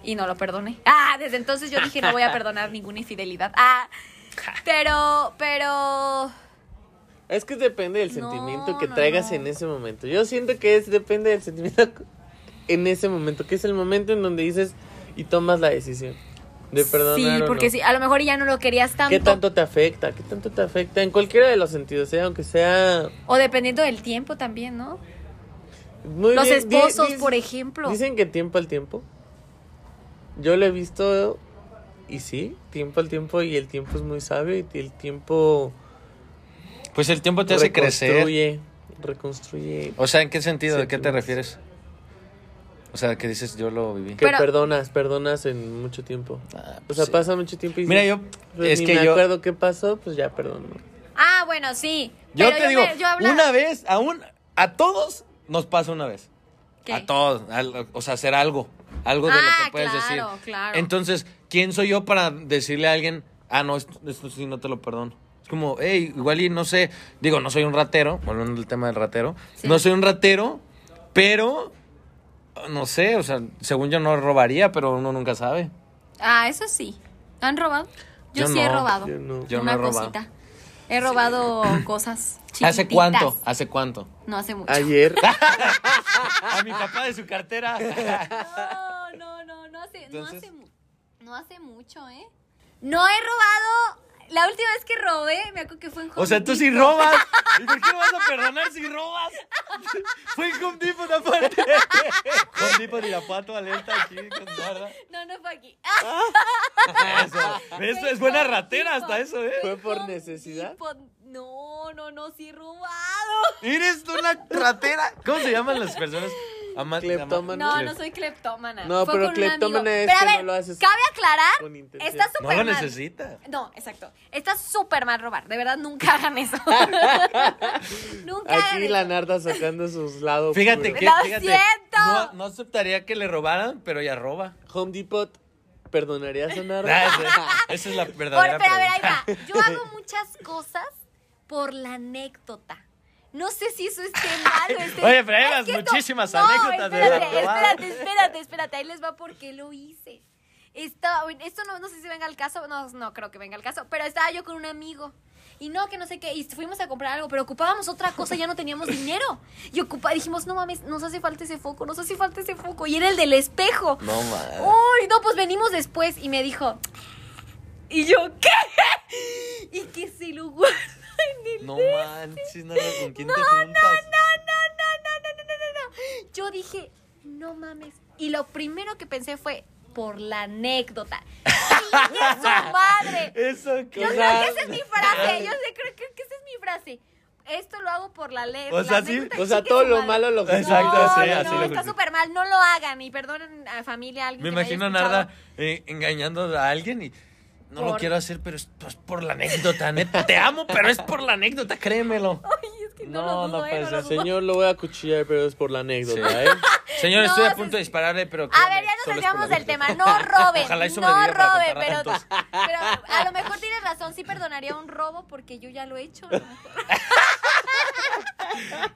Speaker 2: Y no lo perdoné. Ah, desde entonces yo dije no voy a perdonar ninguna infidelidad. Ah, pero, pero.
Speaker 3: Es que depende del
Speaker 2: No,
Speaker 3: sentimiento que
Speaker 2: no,
Speaker 3: traigas
Speaker 2: no.
Speaker 3: en ese momento. Yo siento que es depende del sentimiento en ese momento, que es el momento en donde dices y tomas la decisión de perdonar.
Speaker 2: Sí,
Speaker 3: o
Speaker 2: porque
Speaker 3: no.
Speaker 2: sí, a lo mejor ya no lo querías tanto.
Speaker 3: ¿Qué tanto te afecta? ¿Qué tanto te afecta? En cualquiera de los sentidos, ¿eh? aunque sea
Speaker 2: O dependiendo del tiempo también, ¿no?
Speaker 3: muy
Speaker 2: Los
Speaker 3: bien.
Speaker 2: Esposos, por ejemplo.
Speaker 3: Dicen que tiempo al tiempo. Yo lo he visto y sí, tiempo al tiempo y el tiempo es muy sabio y el tiempo
Speaker 1: Pues el tiempo te hace crecer.
Speaker 3: reconstruye, reconstruye.
Speaker 1: O sea, ¿en qué sentido? ¿De qué te refieres? O sea, que dices, yo lo viví.
Speaker 3: Que
Speaker 2: Pero-
Speaker 3: perdonas, perdonas en mucho tiempo.
Speaker 1: Ah,
Speaker 3: O
Speaker 1: pues
Speaker 3: sea,
Speaker 1: sí.
Speaker 3: pasa mucho tiempo y
Speaker 1: Mira, yo,
Speaker 3: pues,
Speaker 1: es
Speaker 3: ni
Speaker 1: que
Speaker 3: me
Speaker 1: yo,
Speaker 3: acuerdo qué pasó, pues ya perdono.
Speaker 2: Ah, bueno, sí.
Speaker 1: yo
Speaker 2: Pero
Speaker 1: te digo,
Speaker 2: me- yo hablaba-
Speaker 1: una vez, a un, a todos nos pasa una vez.
Speaker 2: ¿Qué?
Speaker 1: A todos, o sea, hacer algo, algo de lo
Speaker 2: Ah,
Speaker 1: que puedes
Speaker 2: claro,
Speaker 1: decir.
Speaker 2: claro.
Speaker 1: Entonces, ¿quién soy yo para decirle a alguien, ah, no, esto, esto sí no te lo perdono? Es como, hey, igual y no sé, digo, no soy un ratero, volviendo al tema del ratero,
Speaker 2: Sí.
Speaker 1: no soy un ratero, pero, no sé, o sea, según yo no robaría, pero uno nunca sabe.
Speaker 2: Ah, eso sí. ¿Han robado? Yo,
Speaker 1: Yo
Speaker 2: sí he robado.
Speaker 3: yo no.
Speaker 1: Yo no
Speaker 2: Una
Speaker 1: he robado.
Speaker 2: cosita. He robado cosas
Speaker 1: ¿Hace cuánto? ¿Hace cuánto?
Speaker 2: No hace mucho.
Speaker 3: Ayer,
Speaker 1: A mi papá de su cartera.
Speaker 2: No, no, no, no hace, no hace, no hace mucho, ¿eh? No he robado. La última vez que robé, me acuerdo que fue en Home
Speaker 1: O sea, tú sí robas. ¿Y por qué no vas a perdonar si robas? Fue en Home Depot aparte. Home Depot Irapuato, alerta aquí con Narda.
Speaker 2: No, no fue aquí.
Speaker 1: Eso, eso es buena ratera hasta eso, ¿eh?
Speaker 3: ¿Fue por
Speaker 2: Home
Speaker 3: necesidad?
Speaker 2: Depot. No, no, no, sí robado.
Speaker 1: Eres una ratera. ¿Cómo se llaman las personas? Ama-
Speaker 3: Cleptómana.
Speaker 2: No, no soy cleptómana.
Speaker 3: No,
Speaker 2: Fue
Speaker 3: pero
Speaker 2: con
Speaker 3: cleptómana es
Speaker 2: Pero a
Speaker 3: que
Speaker 2: ver,
Speaker 3: no lo haces
Speaker 2: Cabe aclarar, está
Speaker 1: No
Speaker 2: súper
Speaker 1: lo
Speaker 2: mal.
Speaker 1: necesita.
Speaker 2: No, exacto. Está súper mal robar. De verdad, nunca hagan eso. nunca hagan
Speaker 3: Aquí
Speaker 2: eso.
Speaker 3: la Narda sacando sus lados.
Speaker 1: Fíjate
Speaker 3: oscuros.
Speaker 1: que,
Speaker 2: ¡Lo
Speaker 1: fíjate,
Speaker 2: siento!
Speaker 1: no, no aceptaría que le robaran, pero ella roba.
Speaker 3: Home Depot, ¿perdonarías a
Speaker 1: Ah,
Speaker 3: Narda?
Speaker 1: esa, esa es la
Speaker 2: Por-
Speaker 1: verdadera
Speaker 2: pero a ver, ahí
Speaker 1: pregunta.
Speaker 2: va. Yo hago muchas cosas por la anécdota. No sé si eso esté mal o esté...
Speaker 1: Oye, pero hay
Speaker 2: Es que esto-
Speaker 1: muchísimas
Speaker 2: no,
Speaker 1: anécdotas de
Speaker 2: espérate, espérate, espérate, espérate. Ahí les va porque lo hice. Está, esto no, no sé si venga al caso, no, no creo que venga al caso, pero estaba yo con un amigo. Y no, que no sé qué, y fuimos a comprar algo, pero ocupábamos otra cosa, ya no teníamos dinero. Y ocupa, dijimos, no mames, nos hace falta ese foco, nos hace falta ese foco. Y era el del espejo.
Speaker 1: No, madre.
Speaker 2: Uy, no, pues venimos después. Y me dijo, ¿y yo qué? Y que se lo guarda
Speaker 1: no
Speaker 2: DF.
Speaker 1: manches, nada, ¿con quién
Speaker 2: no, te
Speaker 1: juntas?
Speaker 2: No, no, no, no, no, no, no, no. Yo dije, no mames. Y lo primero que pensé fue, por la anécdota. ¡Chingue su madre!
Speaker 1: Eso,
Speaker 2: Yo creo que esa es mi frase. Yo sé, creo, que esa es mi frase esto lo hago por la ley.
Speaker 1: O sea, sí,
Speaker 3: o sea todo lo malo lo que
Speaker 1: Exacto,
Speaker 2: no,
Speaker 1: así
Speaker 2: no,
Speaker 1: lo
Speaker 2: está súper mal, no lo hagan y perdonen a familia alguien.
Speaker 1: Me imagino a Narda eh, engañando a alguien y no lo quiero hacer, pero es pues, por la anécdota, neta. Te amo, pero es por la anécdota, créemelo.
Speaker 2: Ay, es que no,
Speaker 1: No,
Speaker 2: lo
Speaker 1: no
Speaker 2: dudo, eh,
Speaker 1: puede
Speaker 2: no lo
Speaker 1: ser.
Speaker 2: dudo.
Speaker 3: Señor, lo voy a cuchillar, pero es por la anécdota,
Speaker 1: Sí.
Speaker 3: ¿eh?
Speaker 1: Señor,
Speaker 2: No,
Speaker 1: estoy a punto de dispararle, pero
Speaker 2: A ver, ya nos
Speaker 1: la
Speaker 2: del tema. No roben.
Speaker 1: Ojalá eso
Speaker 2: no roben, pero, pero a lo mejor tienes razón. Sí perdonaría un robo porque yo ya lo he hecho. a lo mejor.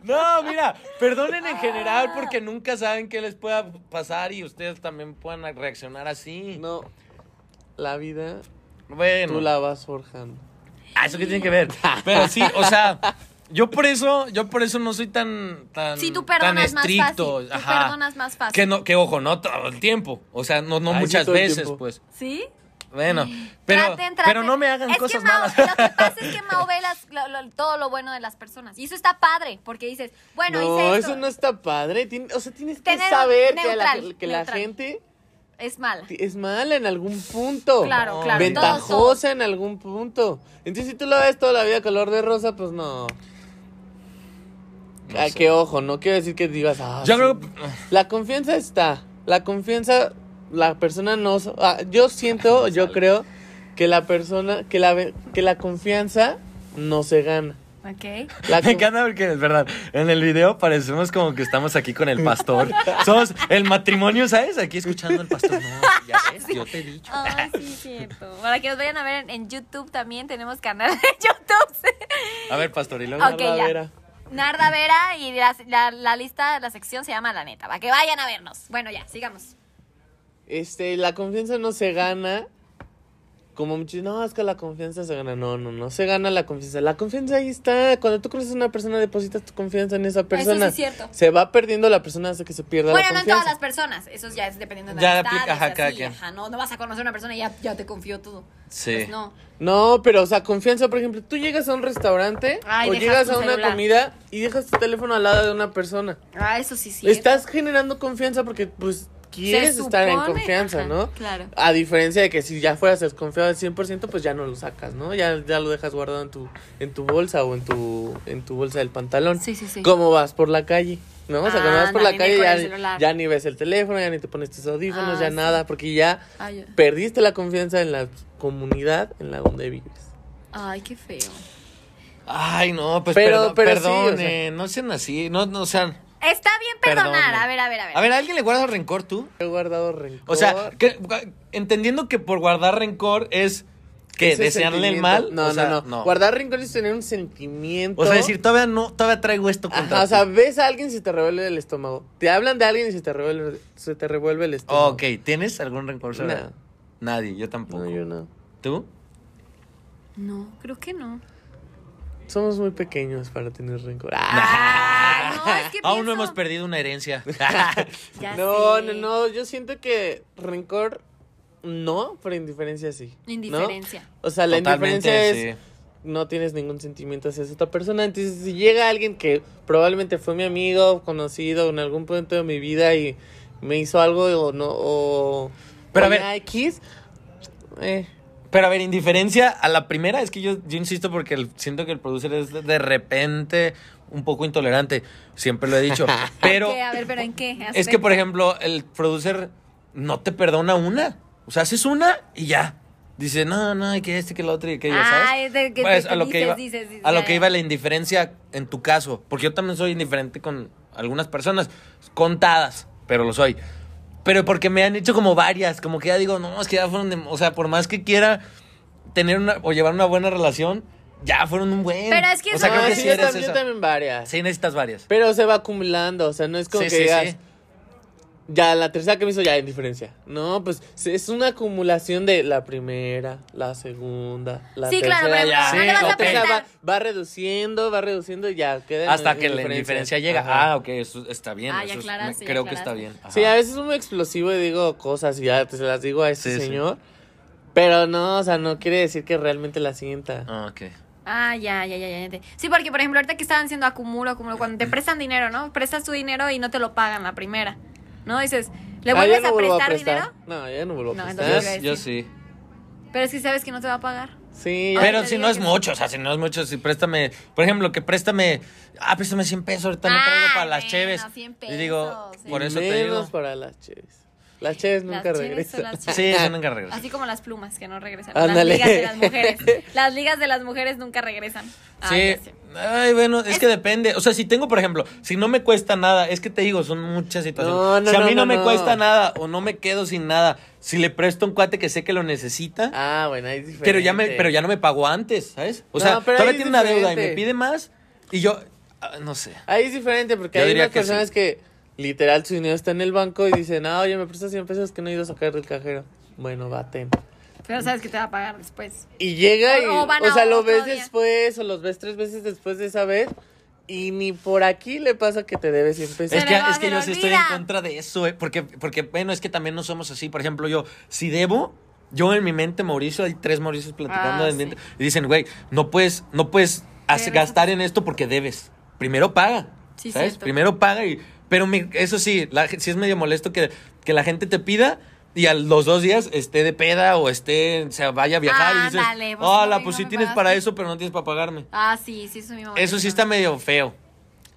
Speaker 1: No, mira, perdonen en general porque nunca saben qué les pueda pasar y ustedes también puedan reaccionar así.
Speaker 3: No, la vida
Speaker 1: Bueno.
Speaker 3: tú la vas forjando.
Speaker 1: Ah, ¿eso qué tiene que ver? Pero sí, o sea, yo por eso, yo por eso no soy tan, tan,
Speaker 2: Sí, tú
Speaker 1: tan
Speaker 2: más
Speaker 1: estricto.
Speaker 2: fácil. Tú
Speaker 1: Ajá.
Speaker 2: perdonas más fácil.
Speaker 1: Que no, que ojo, no todo el tiempo. O sea, no, no
Speaker 3: Ay, sí,
Speaker 1: muchas veces, pues.
Speaker 2: ¿Sí?
Speaker 1: Bueno, pero,
Speaker 2: Traten, traten.
Speaker 1: pero no me hagan
Speaker 2: Es que
Speaker 1: cosas
Speaker 2: Mao-
Speaker 1: malas.
Speaker 2: Lo que pasa es que Mao ve las- lo- lo- todo lo bueno de las personas. Y eso está padre, porque dices, bueno,
Speaker 3: no,
Speaker 2: hice esto.
Speaker 3: eso no está padre. Tien- o sea, tienes que saber que, la, que gente
Speaker 2: Es mala.
Speaker 3: es mala en algún punto.
Speaker 2: Claro,
Speaker 1: No,
Speaker 2: claro.
Speaker 3: Ventajosa
Speaker 2: todos,
Speaker 3: en algún punto. Entonces, si tú lo ves toda la vida color de rosa, pues no.
Speaker 1: No sé.
Speaker 3: que ojo, no quiero decir que digas. ah,
Speaker 1: Yo
Speaker 3: sí.
Speaker 1: creo.
Speaker 3: La confianza está. La confianza, la persona no. ah, yo siento, yo creo que la persona, que la, ve- que la confianza no se gana.
Speaker 2: Ok.
Speaker 3: La
Speaker 1: Me encanta porque es verdad. En el video parecemos como que estamos aquí con el pastor. Somos el matrimonio, ¿sabes? Aquí escuchando al pastor. No, ya ves, yo te he dicho.
Speaker 2: Ay, sí, cierto. Para que nos vayan a ver en, en YouTube también, tenemos canal de YouTube.
Speaker 1: A ver, pastor, y luego.
Speaker 3: Narda
Speaker 2: ya.
Speaker 3: Vera.
Speaker 2: Narda Vera y la, la- la lista, la sección se llama La Neta. Para que vayan a vernos. Bueno, ya, sigamos.
Speaker 3: Este, la confianza no se gana. Como muchos no, es que la confianza se gana. No, no, no se gana la confianza. La confianza ahí está. Cuando tú conoces a una persona, depositas tu confianza en esa persona.
Speaker 2: es cierto.
Speaker 3: Se va perdiendo la persona hasta que se pierda
Speaker 2: Bueno,
Speaker 3: la
Speaker 2: no en
Speaker 3: confianza.
Speaker 2: todas las personas. Eso ya es dependiendo de
Speaker 1: Ya
Speaker 2: la
Speaker 1: aplica, ajá, quien.
Speaker 2: Ajá, no, no vas a conocer a una persona y ya, ya te confío todo.
Speaker 1: Sí.
Speaker 2: Pues no.
Speaker 3: No, pero o sea, confianza, por ejemplo, tú llegas a un restaurante
Speaker 2: Ay,
Speaker 3: o llegas a una
Speaker 2: celular.
Speaker 3: comida y dejas tu teléfono al lado de una persona.
Speaker 2: Ah, eso sí, sí.
Speaker 3: Estás generando confianza porque, pues, quieres estar en confianza,
Speaker 2: ajá,
Speaker 3: ¿no?
Speaker 2: claro.
Speaker 3: A diferencia de que si ya fueras desconfiado al 100%, pues ya no lo sacas, ¿no? Ya, ya lo dejas guardado en tu, en tu bolsa o en tu, en tu bolsa del pantalón.
Speaker 2: Sí, sí, sí.
Speaker 3: ¿Cómo vas por la calle? ¿No? O sea, cuando vas por la calle ya, ya ni ves el teléfono, ya ni te pones tus audífonos,
Speaker 2: Ah,
Speaker 3: ya
Speaker 2: sí.
Speaker 3: nada, porque ya
Speaker 2: Ay,
Speaker 3: perdiste la confianza en la comunidad en la donde vives.
Speaker 2: ay, qué feo.
Speaker 1: Ay, no, pues
Speaker 3: Pero-
Speaker 1: perdón,
Speaker 3: pero sí,
Speaker 1: perdone,
Speaker 3: o sea.
Speaker 1: no sean así, no, no sean...
Speaker 2: Está bien perdonar. A ver, a ver, a ver.
Speaker 1: A ver, ¿a alguien le guarda rencor tú?
Speaker 3: He guardado rencor.
Speaker 1: O sea, que- entendiendo que por guardar rencor es que
Speaker 3: Ese
Speaker 1: desearle el mal.
Speaker 3: No,
Speaker 1: o sea,
Speaker 3: no, no, Guardar rencor es tener un sentimiento.
Speaker 1: O sea, decir, todavía no, todavía traigo esto contra
Speaker 3: Ajá, o sea, ves a alguien y se te revuelve el estómago. Te hablan de alguien y se te revuelve, se te revuelve el estómago.
Speaker 1: Ok, ¿tienes algún rencor sobre
Speaker 3: No.
Speaker 1: Nadie, yo tampoco.
Speaker 3: No, yo no.
Speaker 1: ¿Tú?
Speaker 2: No, creo que no.
Speaker 3: Somos muy pequeños para tener rencor.
Speaker 2: Ay, no, es que
Speaker 1: Aún no hemos perdido una herencia.
Speaker 2: Ya
Speaker 3: no,
Speaker 2: sé.
Speaker 3: no, no. Yo siento que rencor no, pero indiferencia sí. ¿no?
Speaker 2: Indiferencia.
Speaker 3: O sea, la
Speaker 1: Totalmente,
Speaker 3: indiferencia es
Speaker 1: sí.
Speaker 3: no tienes ningún sentimiento hacia esa otra persona. Entonces, si llega alguien que probablemente fue mi amigo, conocido en algún punto de mi vida y me hizo algo o no, o.
Speaker 1: Pero
Speaker 3: o
Speaker 1: a ver-
Speaker 3: X, eh,
Speaker 1: Pero a ver, indiferencia a la primera, es que yo, yo insisto porque el- siento que el producer es de, de repente un poco intolerante. Siempre lo he dicho. Pero
Speaker 2: ¿Qué? A ver, pero ¿en qué?
Speaker 1: es que, por ejemplo, el producer no te perdona una. O sea, haces una y ya. Dice, no, no, y que este, que el otro y que ya, ¿sabes?
Speaker 2: Ay, de que-
Speaker 1: Pues,
Speaker 2: de
Speaker 1: a
Speaker 2: que
Speaker 1: lo que
Speaker 2: dices,
Speaker 1: iba,
Speaker 2: dices, dices,
Speaker 1: a lo que iba la indiferencia en tu caso. Porque yo también soy indiferente con algunas personas. Contadas, pero lo soy. Pero porque me han hecho como varias. Como que ya digo, no, es que ya fueron de... O sea, por más que quiera tener una... O llevar una buena relación, ya fueron un buen...
Speaker 2: Pero es que
Speaker 1: O sea,
Speaker 2: no,
Speaker 1: creo que
Speaker 3: sí,
Speaker 1: sí
Speaker 3: yo, también, yo
Speaker 1: esa.
Speaker 3: también varias.
Speaker 1: Sí, necesitas varias.
Speaker 3: Pero se va acumulando, o sea, no es como
Speaker 1: Sí,
Speaker 3: que digas,
Speaker 1: sí.
Speaker 3: Ya la tercera que me hizo ya indiferencia. No, pues sí, es una acumulación de la primera, la segunda, la
Speaker 2: Sí, claro,
Speaker 3: tercera,
Speaker 2: pero
Speaker 3: ya.
Speaker 1: no le vas a
Speaker 3: la tercera
Speaker 2: prestar.
Speaker 3: va, va reduciendo, va reduciendo y ya queda
Speaker 1: Hasta
Speaker 3: en
Speaker 1: que la indiferencia llega.
Speaker 3: Ajá.
Speaker 1: Ah, ok, eso está bien.
Speaker 2: Ah, ya
Speaker 1: eso es-
Speaker 2: aclaraste,
Speaker 1: me-
Speaker 2: ya
Speaker 1: creo que está bien. Ajá.
Speaker 3: Sí, a veces es muy explosivo y digo cosas y ya te se las digo a ese
Speaker 1: Sí, sí.
Speaker 3: señor. Pero no, o sea, no quiere decir que realmente la sienta.
Speaker 1: Ah, ok.
Speaker 2: Ah, ya, ya, ya, ya. ya. Sí, porque por ejemplo, ahorita que estaban haciendo acumulo, acumulo, cuando te prestan dinero, ¿no? Prestas tu dinero y no te lo pagan la primera. ¿No? Dices, ¿le
Speaker 3: Ah,
Speaker 2: vuelves
Speaker 3: yo no
Speaker 2: a
Speaker 3: vuelvo
Speaker 2: prestar, dinero?
Speaker 3: No, ya no vuelvo
Speaker 2: No,
Speaker 3: a
Speaker 2: entonces
Speaker 3: prestar.
Speaker 1: Yo,
Speaker 2: a
Speaker 1: yo sí.
Speaker 2: Pero es que sabes que no te va a pagar.
Speaker 3: Sí,
Speaker 1: Pero
Speaker 2: te
Speaker 1: si no es
Speaker 2: que-
Speaker 1: mucho, o sea, si no es mucho, si préstame, por ejemplo, que préstame, ah, préstame 100 pesos, ahorita no
Speaker 2: Ah,
Speaker 1: traigo para las
Speaker 2: bueno,
Speaker 1: cheves.
Speaker 2: 100
Speaker 1: Y digo,
Speaker 2: pesos, sí.
Speaker 1: por eso te
Speaker 3: menos
Speaker 1: digo.
Speaker 3: para las cheves. Las cheves nunca
Speaker 2: Las cheves
Speaker 3: regresan.
Speaker 2: son las cheves.
Speaker 1: Sí, eso nunca regresa.
Speaker 2: Así como las plumas que no regresan.
Speaker 3: Ándale.
Speaker 2: Las ligas de las mujeres. Las ligas de las mujeres nunca regresan. Ay,
Speaker 1: Sí.
Speaker 2: ya sé.
Speaker 1: Ay, bueno, es,
Speaker 2: Es-
Speaker 1: que depende. O sea, si tengo, por ejemplo, si no me cuesta nada, es que te digo, son muchas situaciones.
Speaker 3: No, no,
Speaker 1: si a mí
Speaker 3: no,
Speaker 1: no,
Speaker 3: no,
Speaker 1: me
Speaker 3: no.
Speaker 1: cuesta nada o no me quedo sin nada, si le presto un cuate que sé que lo necesita,
Speaker 3: Ah, bueno, ahí es diferente.
Speaker 1: pero ya me pero ya no me pagó antes, ¿sabes? O
Speaker 3: No,
Speaker 1: sea, todavía tiene una deuda y me pide más y yo ah, no sé.
Speaker 3: Ahí es diferente porque
Speaker 1: Yo
Speaker 3: hay unas
Speaker 1: que
Speaker 3: personas
Speaker 1: sí.
Speaker 3: que literal su dinero está en el banco y dicen, ah, oye, me prestas 100 pesos que no he ido a sacar del cajero. Bueno, baten.
Speaker 2: Pero sabes que te va a pagar después.
Speaker 3: Y llega y,
Speaker 2: O- o
Speaker 3: sea, lo ves
Speaker 2: día.
Speaker 3: después o los ves tres veces después de esa vez y ni por aquí le pasa que te debe 100 pesos.
Speaker 1: Es que, es que yo sí estoy en contra de eso, eh, porque, porque, bueno, es que también no somos así. Por ejemplo, yo, si debo, yo en mi mente, Mauricio, hay tres Mauricios platicando
Speaker 2: Ah,
Speaker 1: en mi
Speaker 2: sí.
Speaker 1: mente, y dicen, güey, no puedes, no puedes
Speaker 2: Debes
Speaker 1: gastar en esto porque debes. Primero paga,
Speaker 2: Sí,
Speaker 1: ¿sabes?
Speaker 2: cierto.
Speaker 1: Primero paga y, pero eso sí, la, sí es medio molesto que, que la gente te pida y a los dos días esté de peda o esté, se vaya a viajar y dices,
Speaker 2: pues,
Speaker 1: hola,
Speaker 2: no,
Speaker 1: pues sí tienes
Speaker 2: pagaste".
Speaker 1: para eso, pero no tienes para pagarme.
Speaker 2: Ah, sí, sí, eso es mi mamá.
Speaker 1: Eso sí está medio feo.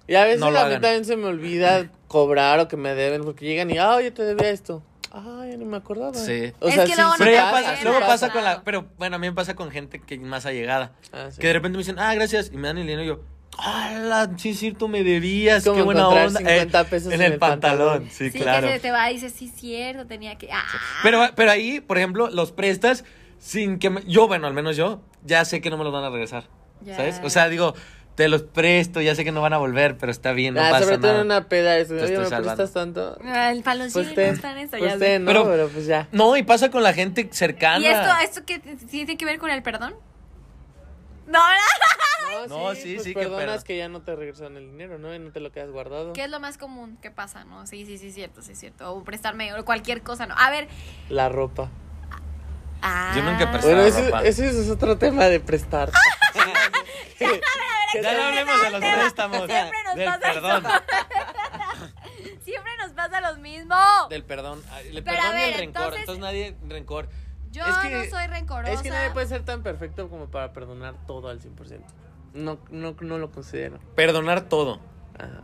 Speaker 3: Y a veces
Speaker 1: No
Speaker 3: a mí también se me olvida cobrar o que me deben porque llegan y, ah, oye, te debía esto. Ah, ya ni me acordaba.
Speaker 1: Sí.
Speaker 3: O
Speaker 2: Es
Speaker 3: sea,
Speaker 2: que
Speaker 3: sí,
Speaker 2: luego no
Speaker 1: Pero ya
Speaker 3: pasa,
Speaker 1: pasa, luego con la. Pero bueno, a mí me pasa con gente que más allegada.
Speaker 3: Ah, sí.
Speaker 1: Que de repente me dicen, ah, gracias. Y me dan el dinero y yo, ¡Hala! Sí, es cierto, me debías. Qué buena onda.
Speaker 3: 50
Speaker 1: Eh,
Speaker 3: pesos
Speaker 1: en,
Speaker 3: en
Speaker 1: el,
Speaker 3: el
Speaker 1: pantalón.
Speaker 3: pantalón.
Speaker 1: Sí,
Speaker 2: Sí,
Speaker 1: claro.
Speaker 2: que se te va y dices, sí, cierto, tenía que. Ah.
Speaker 1: Pero, pero ahí, por ejemplo, los prestas sin que me- yo, bueno, al menos yo, ya sé que no me los van a regresar.
Speaker 2: Ya.
Speaker 1: ¿Sabes? O sea, digo, te los presto, ya sé que no van a volver, pero está bien, no
Speaker 3: Ah,
Speaker 1: pasa
Speaker 3: sobre todo
Speaker 1: nada.
Speaker 3: en una peda, eso,
Speaker 1: Te
Speaker 3: oye,
Speaker 1: estoy
Speaker 3: me
Speaker 1: salvando.
Speaker 3: prestas tanto.
Speaker 2: El palo sí,
Speaker 3: Pues
Speaker 2: no está en eso,
Speaker 3: pues
Speaker 2: ya sé.
Speaker 3: ten, ¿no?
Speaker 1: Pero-
Speaker 3: Pero, pues ya.
Speaker 1: No, y pasa con la gente cercana.
Speaker 2: ¿Y esto, esto qué t- tiene que ver con el perdón? No, ¿verdad?
Speaker 1: No, sí,
Speaker 3: pues
Speaker 1: sí, que
Speaker 3: perdonas
Speaker 1: perdo-
Speaker 3: que ya no te regresan el dinero, ¿no? Y no te lo quedas guardado.
Speaker 2: ¿Qué es lo más común que pasa, no? Sí, sí, sí, cierto, sí, cierto. O prestarme o cualquier cosa, ¿no? A ver.
Speaker 3: La ropa.
Speaker 2: Ah.
Speaker 1: Yo nunca he prestado.
Speaker 3: Bueno, ese,
Speaker 1: ropa.
Speaker 3: ese es otro tema de prestar.
Speaker 1: Ya no hablemos de los préstamos.
Speaker 2: Siempre nos
Speaker 1: del
Speaker 2: pasa
Speaker 1: perdón.
Speaker 2: Siempre nos pasa a lo mismo.
Speaker 1: Del perdón. Ay, El
Speaker 2: Pero,
Speaker 1: perdón y el rencor.
Speaker 2: entonces-
Speaker 1: Entonces, nadie rencor.
Speaker 2: Yo
Speaker 3: Es que-
Speaker 2: no soy rencorosa.
Speaker 3: Es que nadie puede ser tan perfecto como para perdonar todo al 100%. No, no, no lo considero.
Speaker 1: Perdonar todo.
Speaker 3: Ajá.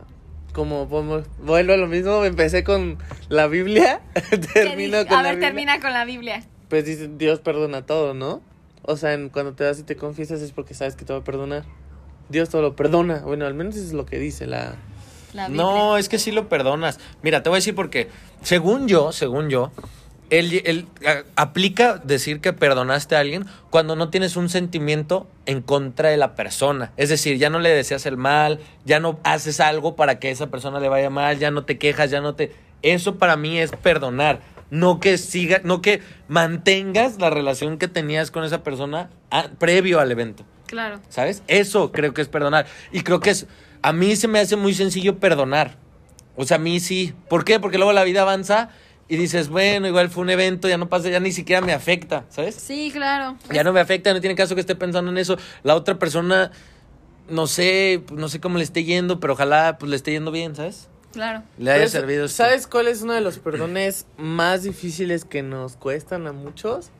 Speaker 3: Como vuelvo a lo mismo, empecé con la Biblia,
Speaker 2: ¿Qué
Speaker 3: termino
Speaker 2: dice?
Speaker 3: con
Speaker 2: A
Speaker 3: la
Speaker 2: ver,
Speaker 3: Biblia.
Speaker 2: termina con la Biblia.
Speaker 3: Pues dice, Dios perdona todo, ¿no? O sea, en- cuando te das y te confiesas es porque sabes que te va a perdonar. Dios todo lo perdona. Bueno, al menos eso es lo que dice la...
Speaker 2: La Biblia.
Speaker 1: No, es que sí lo perdonas. Mira, te voy a decir porque, según yo, según yo, él, él, a- aplica decir que perdonaste a alguien cuando no tienes un sentimiento en contra de la persona. Es decir, ya no le deseas el mal, ya no haces algo para que a esa persona le vaya mal, ya no te quejas, ya no te... Eso para mí es perdonar. No que siga, no que mantengas la relación que tenías con esa persona a- previo al evento.
Speaker 2: Claro.
Speaker 1: ¿Sabes? Eso creo que es perdonar. Y creo que es. A mí se me hace muy sencillo perdonar. O sea, a mí sí. ¿Por qué? Porque luego la vida avanza y dices, bueno, igual fue un evento, ya no pasa, ya ni siquiera me afecta, ¿sabes?
Speaker 2: Sí, claro.
Speaker 1: Ya no me afecta, no tiene caso que esté pensando en eso. La otra persona, no sé, no sé cómo le esté yendo, pero ojalá pues le esté yendo bien, ¿sabes?
Speaker 2: Claro.
Speaker 1: Le haya
Speaker 3: Pero
Speaker 1: servido. esto.
Speaker 3: ¿Sabes cuál es uno de los perdones más difíciles que nos cuestan a muchos?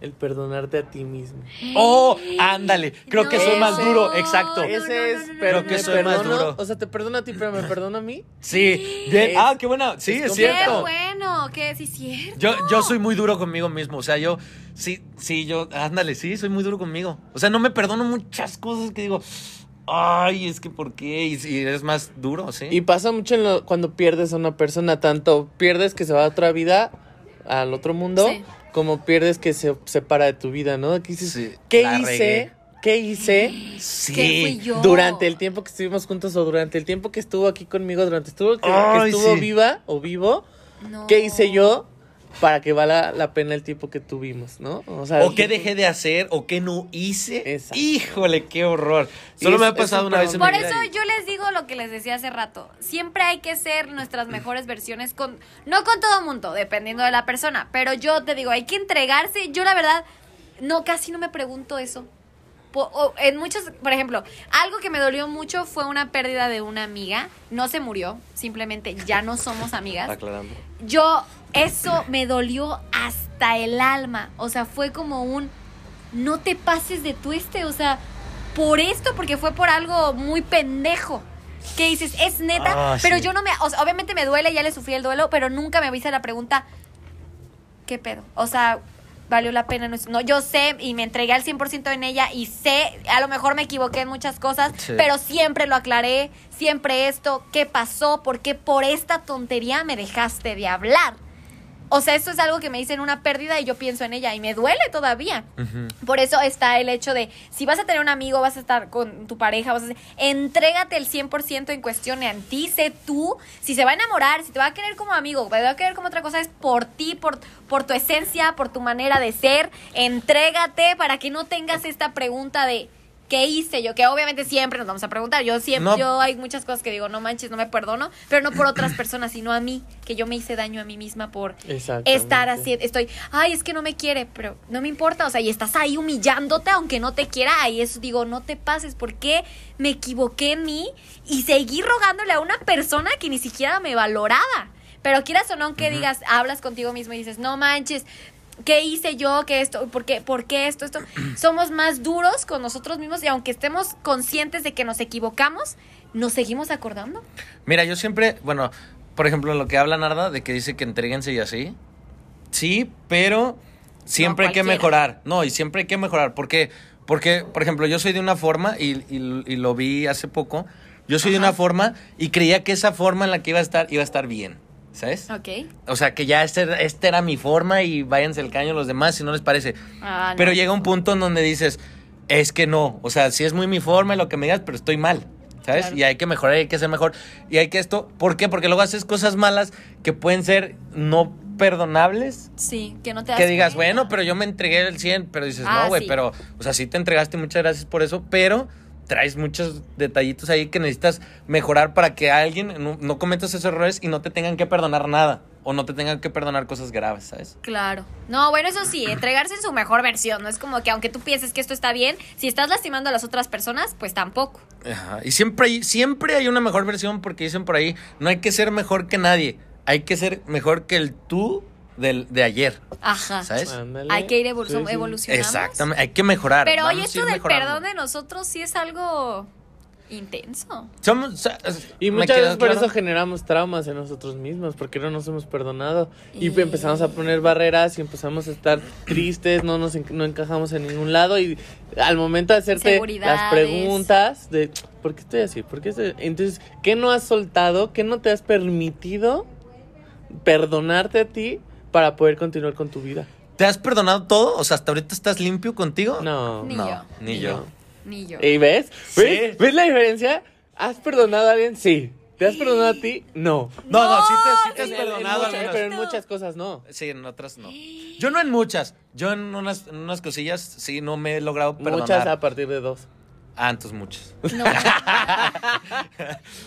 Speaker 3: El perdonarte a ti mismo.
Speaker 1: Oh, ándale. Creo que soy más duro, exacto.
Speaker 3: Ese es, pero me
Speaker 1: no. soy más duro.
Speaker 3: O sea, te perdono a ti, pero me perdono a mí.
Speaker 1: Sí, bien.
Speaker 3: Es-
Speaker 1: ah, qué buena. Sí,
Speaker 3: es
Speaker 1: es,
Speaker 3: como-
Speaker 2: Qué
Speaker 1: cierto.
Speaker 2: bueno, que sí es cierto.
Speaker 1: Yo, yo soy muy duro conmigo mismo. O sea, yo, sí, sí, yo, ándale, sí, soy muy duro conmigo. O sea, no me perdono muchas cosas que digo, ay, es que ¿por qué? Y, y eres más duro, ¿sí?
Speaker 3: Y pasa mucho en lo- cuando pierdes a una persona, tanto pierdes que se va a otra vida, al otro mundo,
Speaker 2: Sí.
Speaker 3: Como pierdes que se separa de tu vida, ¿no? Que dices,
Speaker 1: Sí,
Speaker 3: ¿qué hice?
Speaker 1: regué.
Speaker 3: ¿Qué hice
Speaker 1: sí.
Speaker 2: ¿Qué fui yo?
Speaker 3: durante el tiempo que estuvimos juntos o durante el tiempo que estuvo aquí conmigo, durante estuvo, que, que
Speaker 1: Ay,
Speaker 3: estuvo
Speaker 1: sí.
Speaker 3: viva o vivo?
Speaker 2: No.
Speaker 3: ¿Qué hice yo para que valga la pena el tiempo que tuvimos, ¿no? O, sea,
Speaker 1: O qué dejé de hacer, o qué no hice.
Speaker 3: Exacto.
Speaker 1: Híjole, qué horror. Solo
Speaker 3: es-
Speaker 1: me ha pasado
Speaker 3: un
Speaker 1: una vez en mi
Speaker 2: Por eso yo les digo lo que les decía hace rato. Siempre hay que ser nuestras mejores versiones con no con todo mundo, dependiendo de la persona, pero yo te digo, hay que entregarse. Yo la verdad no casi no me pregunto eso. Po- o en muchos, por ejemplo, algo que me dolió mucho fue una pérdida de una amiga. No se murió, simplemente ya no somos amigas.
Speaker 1: Aclarando.
Speaker 2: Yo, eso me dolió hasta el alma. O sea, fue como un, no te pases de tueste. O sea, por esto, porque fue por algo muy pendejo. Que dices, es neta,
Speaker 1: Ah,
Speaker 2: pero
Speaker 1: sí.
Speaker 2: yo no me, o sea, obviamente me duele, ya le sufrí el duelo, pero nunca me hice la pregunta, ¿qué pedo? O sea, valió la pena. No, yo sé y me entregué al 100% en ella y sé, a lo mejor me equivoqué en muchas cosas,
Speaker 1: Sí.
Speaker 2: pero siempre lo aclaré, siempre esto, ¿qué pasó? ¿Por qué por esta tontería me dejaste de hablar? O sea, eso es algo que me dicen una pérdida y yo pienso en ella y me duele todavía. Por eso está el hecho de, si vas a tener un amigo, vas a estar con tu pareja, vas a entrégate el 100% en cuestión en ti, sé tú, si se va a enamorar, si te va a querer como amigo, te va a querer como otra cosa, es por ti, por, por tu esencia, por tu manera de ser, entrégate para que no tengas esta pregunta de, ¿qué hice yo? Que obviamente siempre nos vamos a preguntar, yo siempre,
Speaker 1: No.
Speaker 2: yo hay muchas cosas que digo, no manches, no me perdono, pero no por otras personas, sino a mí, que yo me hice daño a mí misma por estar así, estoy, ay, es que no me quiere, pero no me importa, o sea, y estás ahí humillándote aunque no te quiera, y eso digo, no te pases, porque me equivoqué en mí y seguí rogándole a una persona que ni siquiera me valoraba. Pero quieras o no, que digas, hablas contigo mismo y dices, no manches, ¿qué hice yo? ¿Qué esto? ¿Por qué, ¿Por qué esto? Esto. Somos más duros con nosotros mismos y aunque estemos conscientes de que nos equivocamos, nos seguimos acordando.
Speaker 1: Mira, yo siempre, bueno, por ejemplo, lo que habla Narda de que dice que entréguense y así. Sí, pero siempre
Speaker 2: No,
Speaker 1: hay que mejorar. No, y siempre hay que mejorar. ¿Por qué? Porque, por ejemplo, yo soy de una forma y, y- y lo vi hace poco. Yo soy de una forma y creía que esa forma en la que iba a estar iba a estar bien. ¿Sabes?
Speaker 2: Ok.
Speaker 1: O sea, que ya este, esta era mi forma y váyanse el caño los demás si no les parece.
Speaker 2: Ah, no.
Speaker 1: Pero llega un punto en donde dices, es que no, o sea, sí es muy mi forma y lo que me digas, pero estoy mal, ¿sabes?
Speaker 2: Claro.
Speaker 1: Y hay que mejorar, hay que ser mejor. Y hay que esto, ¿por qué? Porque luego haces cosas malas que pueden ser no perdonables.
Speaker 2: Sí, que no te das
Speaker 1: Que digas, bueno, pero yo me entregué el 100, pero dices,
Speaker 2: Ah,
Speaker 1: no, güey,
Speaker 2: sí.
Speaker 1: pero, o sea, sí te entregaste, muchas gracias por eso, pero traes muchos detallitos ahí que necesitas mejorar para que alguien no, no cometas esos errores y no te tengan que perdonar nada o no te tengan que perdonar cosas graves, ¿sabes?
Speaker 2: Claro. No, bueno, eso sí, entregarse en su mejor versión. No es como que aunque tú pienses que esto está bien, si estás lastimando a las otras personas, pues tampoco.
Speaker 1: Ajá, Y siempre hay, siempre hay una mejor versión porque dicen por ahí, no hay que ser mejor que nadie, hay que ser mejor que el tú del, de ayer,
Speaker 2: Ajá.
Speaker 1: ¿sabes?
Speaker 3: Ándale.
Speaker 2: Hay que ir evol-
Speaker 3: Sí, sí.
Speaker 2: evolucionando.
Speaker 1: Exactamente, hay que mejorar.
Speaker 2: Pero
Speaker 1: a
Speaker 2: esto del
Speaker 1: mejorando.
Speaker 2: perdón de nosotros sí es algo intenso.
Speaker 1: Somos, o sea,
Speaker 3: Y muchas veces por
Speaker 1: claro.
Speaker 3: eso generamos traumas en nosotros mismos, porque no nos hemos perdonado. Y,
Speaker 2: Y-
Speaker 3: empezamos a poner barreras y empezamos a estar tristes, no nos en- no encajamos en ningún lado. Y al momento de hacerte las preguntas de ¿por qué estoy así? ¿Por qué estoy-?" Entonces, ¿qué no has soltado? ¿Qué no te has permitido perdonarte a ti para poder continuar con tu vida?
Speaker 1: ¿Te has perdonado todo? O sea, ¿hasta ahorita estás limpio contigo?
Speaker 3: No.
Speaker 2: Ni
Speaker 1: no,
Speaker 2: yo.
Speaker 1: Ni
Speaker 3: Ni
Speaker 1: yo.
Speaker 3: yo.
Speaker 2: Ni yo.
Speaker 3: ¿Y ves?
Speaker 1: Sí.
Speaker 3: ¿Ves? ¿Ves la diferencia? ¿Has perdonado a alguien? Sí. ¿Te has perdonado a ti? No.
Speaker 1: No, no, sí te, sí te has
Speaker 2: sí,
Speaker 3: En- en
Speaker 1: perdonado.
Speaker 3: muchas- pero en muchas cosas no.
Speaker 1: Sí, en otras no. Yo no en muchas. Yo en unas, en unas cosillas sí no me he logrado perdonar.
Speaker 3: Muchas a partir de dos.
Speaker 1: Ah, entonces muchas.
Speaker 2: No.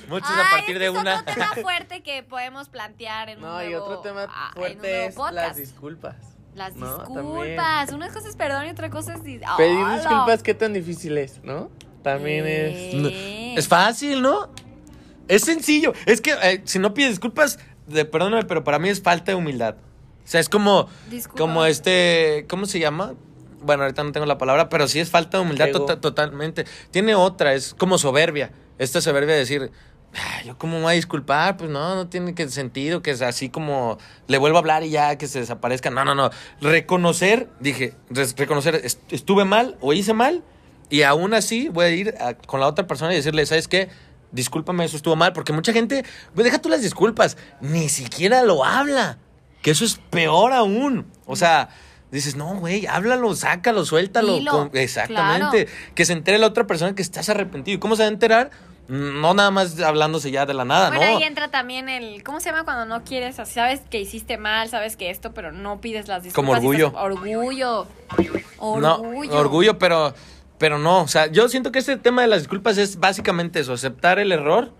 Speaker 1: Muchas a partir
Speaker 2: este
Speaker 1: de
Speaker 2: es
Speaker 1: una.
Speaker 2: otro tema fuerte que podemos plantear en un
Speaker 3: No, y
Speaker 2: nuevo-
Speaker 3: otro tema
Speaker 2: ah, un
Speaker 3: fuerte es
Speaker 2: podcast.
Speaker 3: las disculpas.
Speaker 2: Las
Speaker 3: No,
Speaker 2: disculpas. Una cosa es perdón y otra cosa es... dis-
Speaker 3: Pedir disculpas, ¿qué tan difícil es, no? También es...
Speaker 1: No. Es fácil, ¿no? Es sencillo. Es que eh, si no pides disculpas, de, perdóname, pero para mí es falta de humildad. O sea, es como,
Speaker 2: Disculpa.
Speaker 1: como este, ¿cómo se llama? Bueno, ahorita no tengo la palabra, pero sí es falta de humildad
Speaker 3: Ego.
Speaker 1: tota- totalmente. Tiene otra, es como soberbia. Esta soberbia de decir, "Ah, yo cómo me voy a disculpar, pues no, no tiene que sentido que es así como le vuelvo a hablar y ya que se desaparezca. No, no, no. Reconocer, dije, reconocer, est- estuve mal o hice mal y aún así voy a ir a- con la otra persona y decirle, ¿sabes qué? Discúlpame, eso estuvo mal, porque mucha gente, pues deja tú las disculpas, ni siquiera lo habla, que eso es peor aún. O sea, dices, no, güey, háblalo, sácalo, suéltalo.
Speaker 2: Dilo,
Speaker 1: con- exactamente. Que se entere la otra persona que estás arrepentido. ¿Y cómo se va a enterar? No nada más hablándose ya de la nada,
Speaker 2: Bueno,
Speaker 1: ¿no?
Speaker 2: ahí entra también el. ¿Cómo se llama cuando no quieres? sabes que hiciste mal, sabes que esto, pero no pides las disculpas.
Speaker 1: Como orgullo.
Speaker 2: estás- orgullo.
Speaker 1: No,
Speaker 2: Orgullo.
Speaker 1: orgullo, pero, pero no. O sea, yo siento que este tema de las disculpas es básicamente eso, aceptar el error.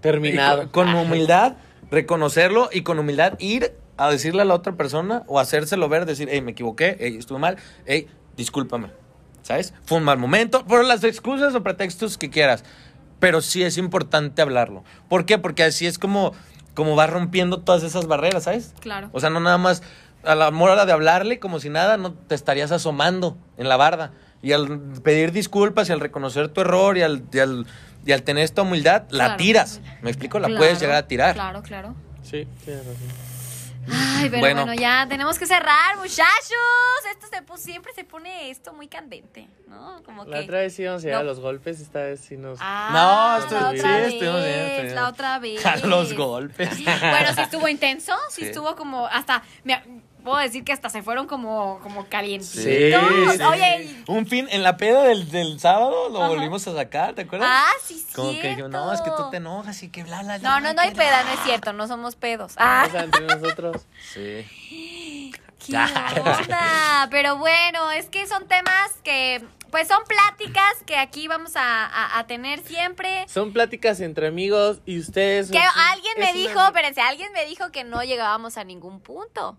Speaker 3: Terminado.
Speaker 1: Con humildad, reconocerlo y con humildad ir a decirle a la otra persona o hacérselo ver, decir, hey, me equivoqué, hey, estuve mal, hey, discúlpame. ¿Sabes? Fue un mal momento, por las excusas o pretextos que quieras. Pero sí es importante hablarlo. ¿Por qué? Porque así es como, como va rompiendo todas esas barreras, ¿sabes?
Speaker 2: Claro.
Speaker 1: O sea, no nada más a la hora de hablarle como si nada, no te estarías asomando en la barda. Y al pedir disculpas y al reconocer tu error y al, y al, y al tener esta humildad, la tiras. ¿Me explico? La
Speaker 2: Claro,
Speaker 1: puedes llegar a tirar.
Speaker 2: Claro, claro.
Speaker 3: Sí, tienes razón.
Speaker 2: Ay, pero
Speaker 1: Bueno.
Speaker 2: bueno. ya tenemos que cerrar, muchachos. Esto se puso, siempre se pone esto muy candente, ¿no? Como
Speaker 3: La
Speaker 2: que.
Speaker 3: otra vez íbamos
Speaker 2: No.
Speaker 3: a los golpes, esta vez sí nos...
Speaker 2: Ah,
Speaker 1: No,
Speaker 2: la
Speaker 1: sí, estuvimos bien, estuvimos
Speaker 2: la otra vez.
Speaker 1: A los golpes.
Speaker 2: Bueno, sí estuvo intenso, sí,
Speaker 1: Sí.
Speaker 2: estuvo como hasta me- puedo decir que hasta se fueron como como calientitos.
Speaker 3: Sí, sí.
Speaker 2: Oye, y-
Speaker 1: Un fin, en la peda del, del sábado lo
Speaker 2: Ajá.
Speaker 1: volvimos a sacar, ¿te acuerdas?
Speaker 2: ah, sí
Speaker 1: Como que yo, no, es que tú te enojas y que bla, bla, bla.
Speaker 2: No, no, no hay peda,
Speaker 1: bla".
Speaker 2: no es cierto, no somos pedos. Ah,
Speaker 3: O sea, entre nosotros.
Speaker 1: Sí.
Speaker 2: qué onda. Pero bueno, es que son temas que pues son pláticas que aquí vamos a, a- a tener siempre.
Speaker 3: Son pláticas entre amigos y ustedes...
Speaker 2: Que alguien me
Speaker 3: es una-
Speaker 2: dijo, espérense, alguien me dijo que no llegábamos a ningún punto.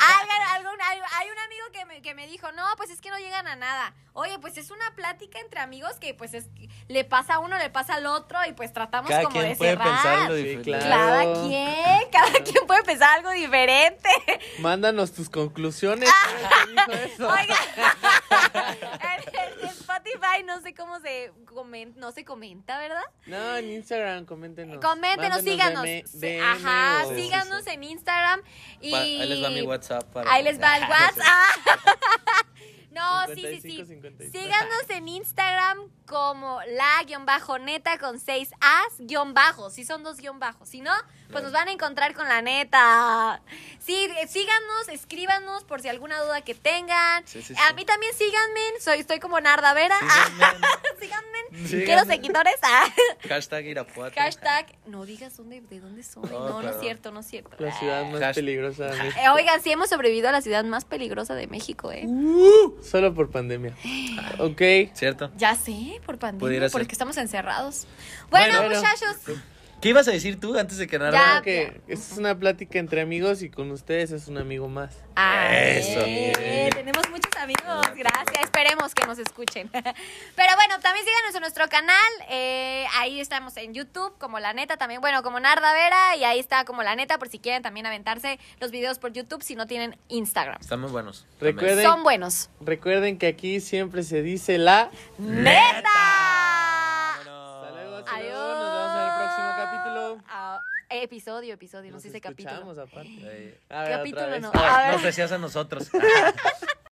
Speaker 2: algún- hay, hay un amigo que me, que me dijo, no, pues es que no llegan a nada. Oye, pues es una plática entre amigos que pues es le pasa a uno, le pasa al otro y pues tratamos
Speaker 1: Cada
Speaker 2: como
Speaker 1: quien
Speaker 2: de
Speaker 1: puede
Speaker 2: cerrar.
Speaker 1: pensar
Speaker 3: Sí,
Speaker 1: diferente.
Speaker 3: claro.
Speaker 2: Cada quien, cada quien puede pensar algo diferente.
Speaker 3: Mándanos tus conclusiones.
Speaker 2: Ah. Oiga, en, en Spotify no sé cómo se comenta, no se comenta, ¿verdad?
Speaker 3: No, en Instagram, coméntenos.
Speaker 2: Coméntenos,
Speaker 3: Mándenos
Speaker 2: síganos.
Speaker 3: DM,
Speaker 2: Sí,
Speaker 3: DM
Speaker 2: Ajá,
Speaker 3: o-
Speaker 2: síganos en Instagram. Y...
Speaker 1: Ahí les va mi WhatsApp. Para-
Speaker 2: Ahí les va el WhatsApp. No, sí, sí,
Speaker 3: 55,
Speaker 2: sí.
Speaker 3: 55.
Speaker 2: Síganos en Instagram como la guion bajo neta con seis as guion bajo. Si son dos guion bajos. Si no, pues nos van a encontrar con la neta. Sí, eh, síganos, escríbanos por si alguna duda que tengan.
Speaker 1: Sí, sí,
Speaker 2: A mí también síganme. Soy, estoy como Narda Vera.
Speaker 1: Síganme.
Speaker 2: síganme.
Speaker 1: Síganme.
Speaker 2: Quiero seguidores.
Speaker 1: Hashtag Irapuato.
Speaker 2: Hashtag, no digas dónde, de dónde soy. No, no es cierto, no es cierto.
Speaker 3: La ciudad más
Speaker 1: Hashtag-
Speaker 3: peligrosa de México.
Speaker 2: Eh, oigan, sí hemos sobrevivido a la ciudad más peligrosa de México, ¿eh?
Speaker 3: Solo por pandemia. Ok.
Speaker 1: ¿Cierto?
Speaker 2: Ya sé, por pandemia,
Speaker 1: ser.
Speaker 2: porque estamos encerrados. Bueno,
Speaker 3: Bueno.
Speaker 2: muchachos,
Speaker 1: ¿Qué ibas a decir tú antes de que nada?
Speaker 2: Ya.
Speaker 3: Que esta es una plática entre amigos y con ustedes es un amigo más.
Speaker 2: Ah,
Speaker 1: Eso.
Speaker 2: bien. Tenemos muchos amigos, gracias. Esperemos que nos escuchen. Pero bueno, también síganos en nuestro canal. eh, ahí estamos en YouTube, como La Neta también. Bueno, como Narda Vera. Y ahí está como La Neta, por si quieren también aventarse los videos por YouTube si no tienen Instagram.
Speaker 1: Están muy buenos.
Speaker 3: Recuerden,
Speaker 2: Son buenos.
Speaker 3: recuerden que aquí siempre se dice la...
Speaker 2: ¡Neta!
Speaker 3: Hasta luego, hasta
Speaker 2: Adiós.
Speaker 3: luego. Nos vemos capítulo.
Speaker 2: Ah, episodio, episodio, no
Speaker 3: Nos
Speaker 2: se dice capítulo.
Speaker 3: escuchamos aparte. A ver,
Speaker 2: Capítulo no.
Speaker 1: ah,
Speaker 2: A ver.
Speaker 1: Nos decías a nosotros.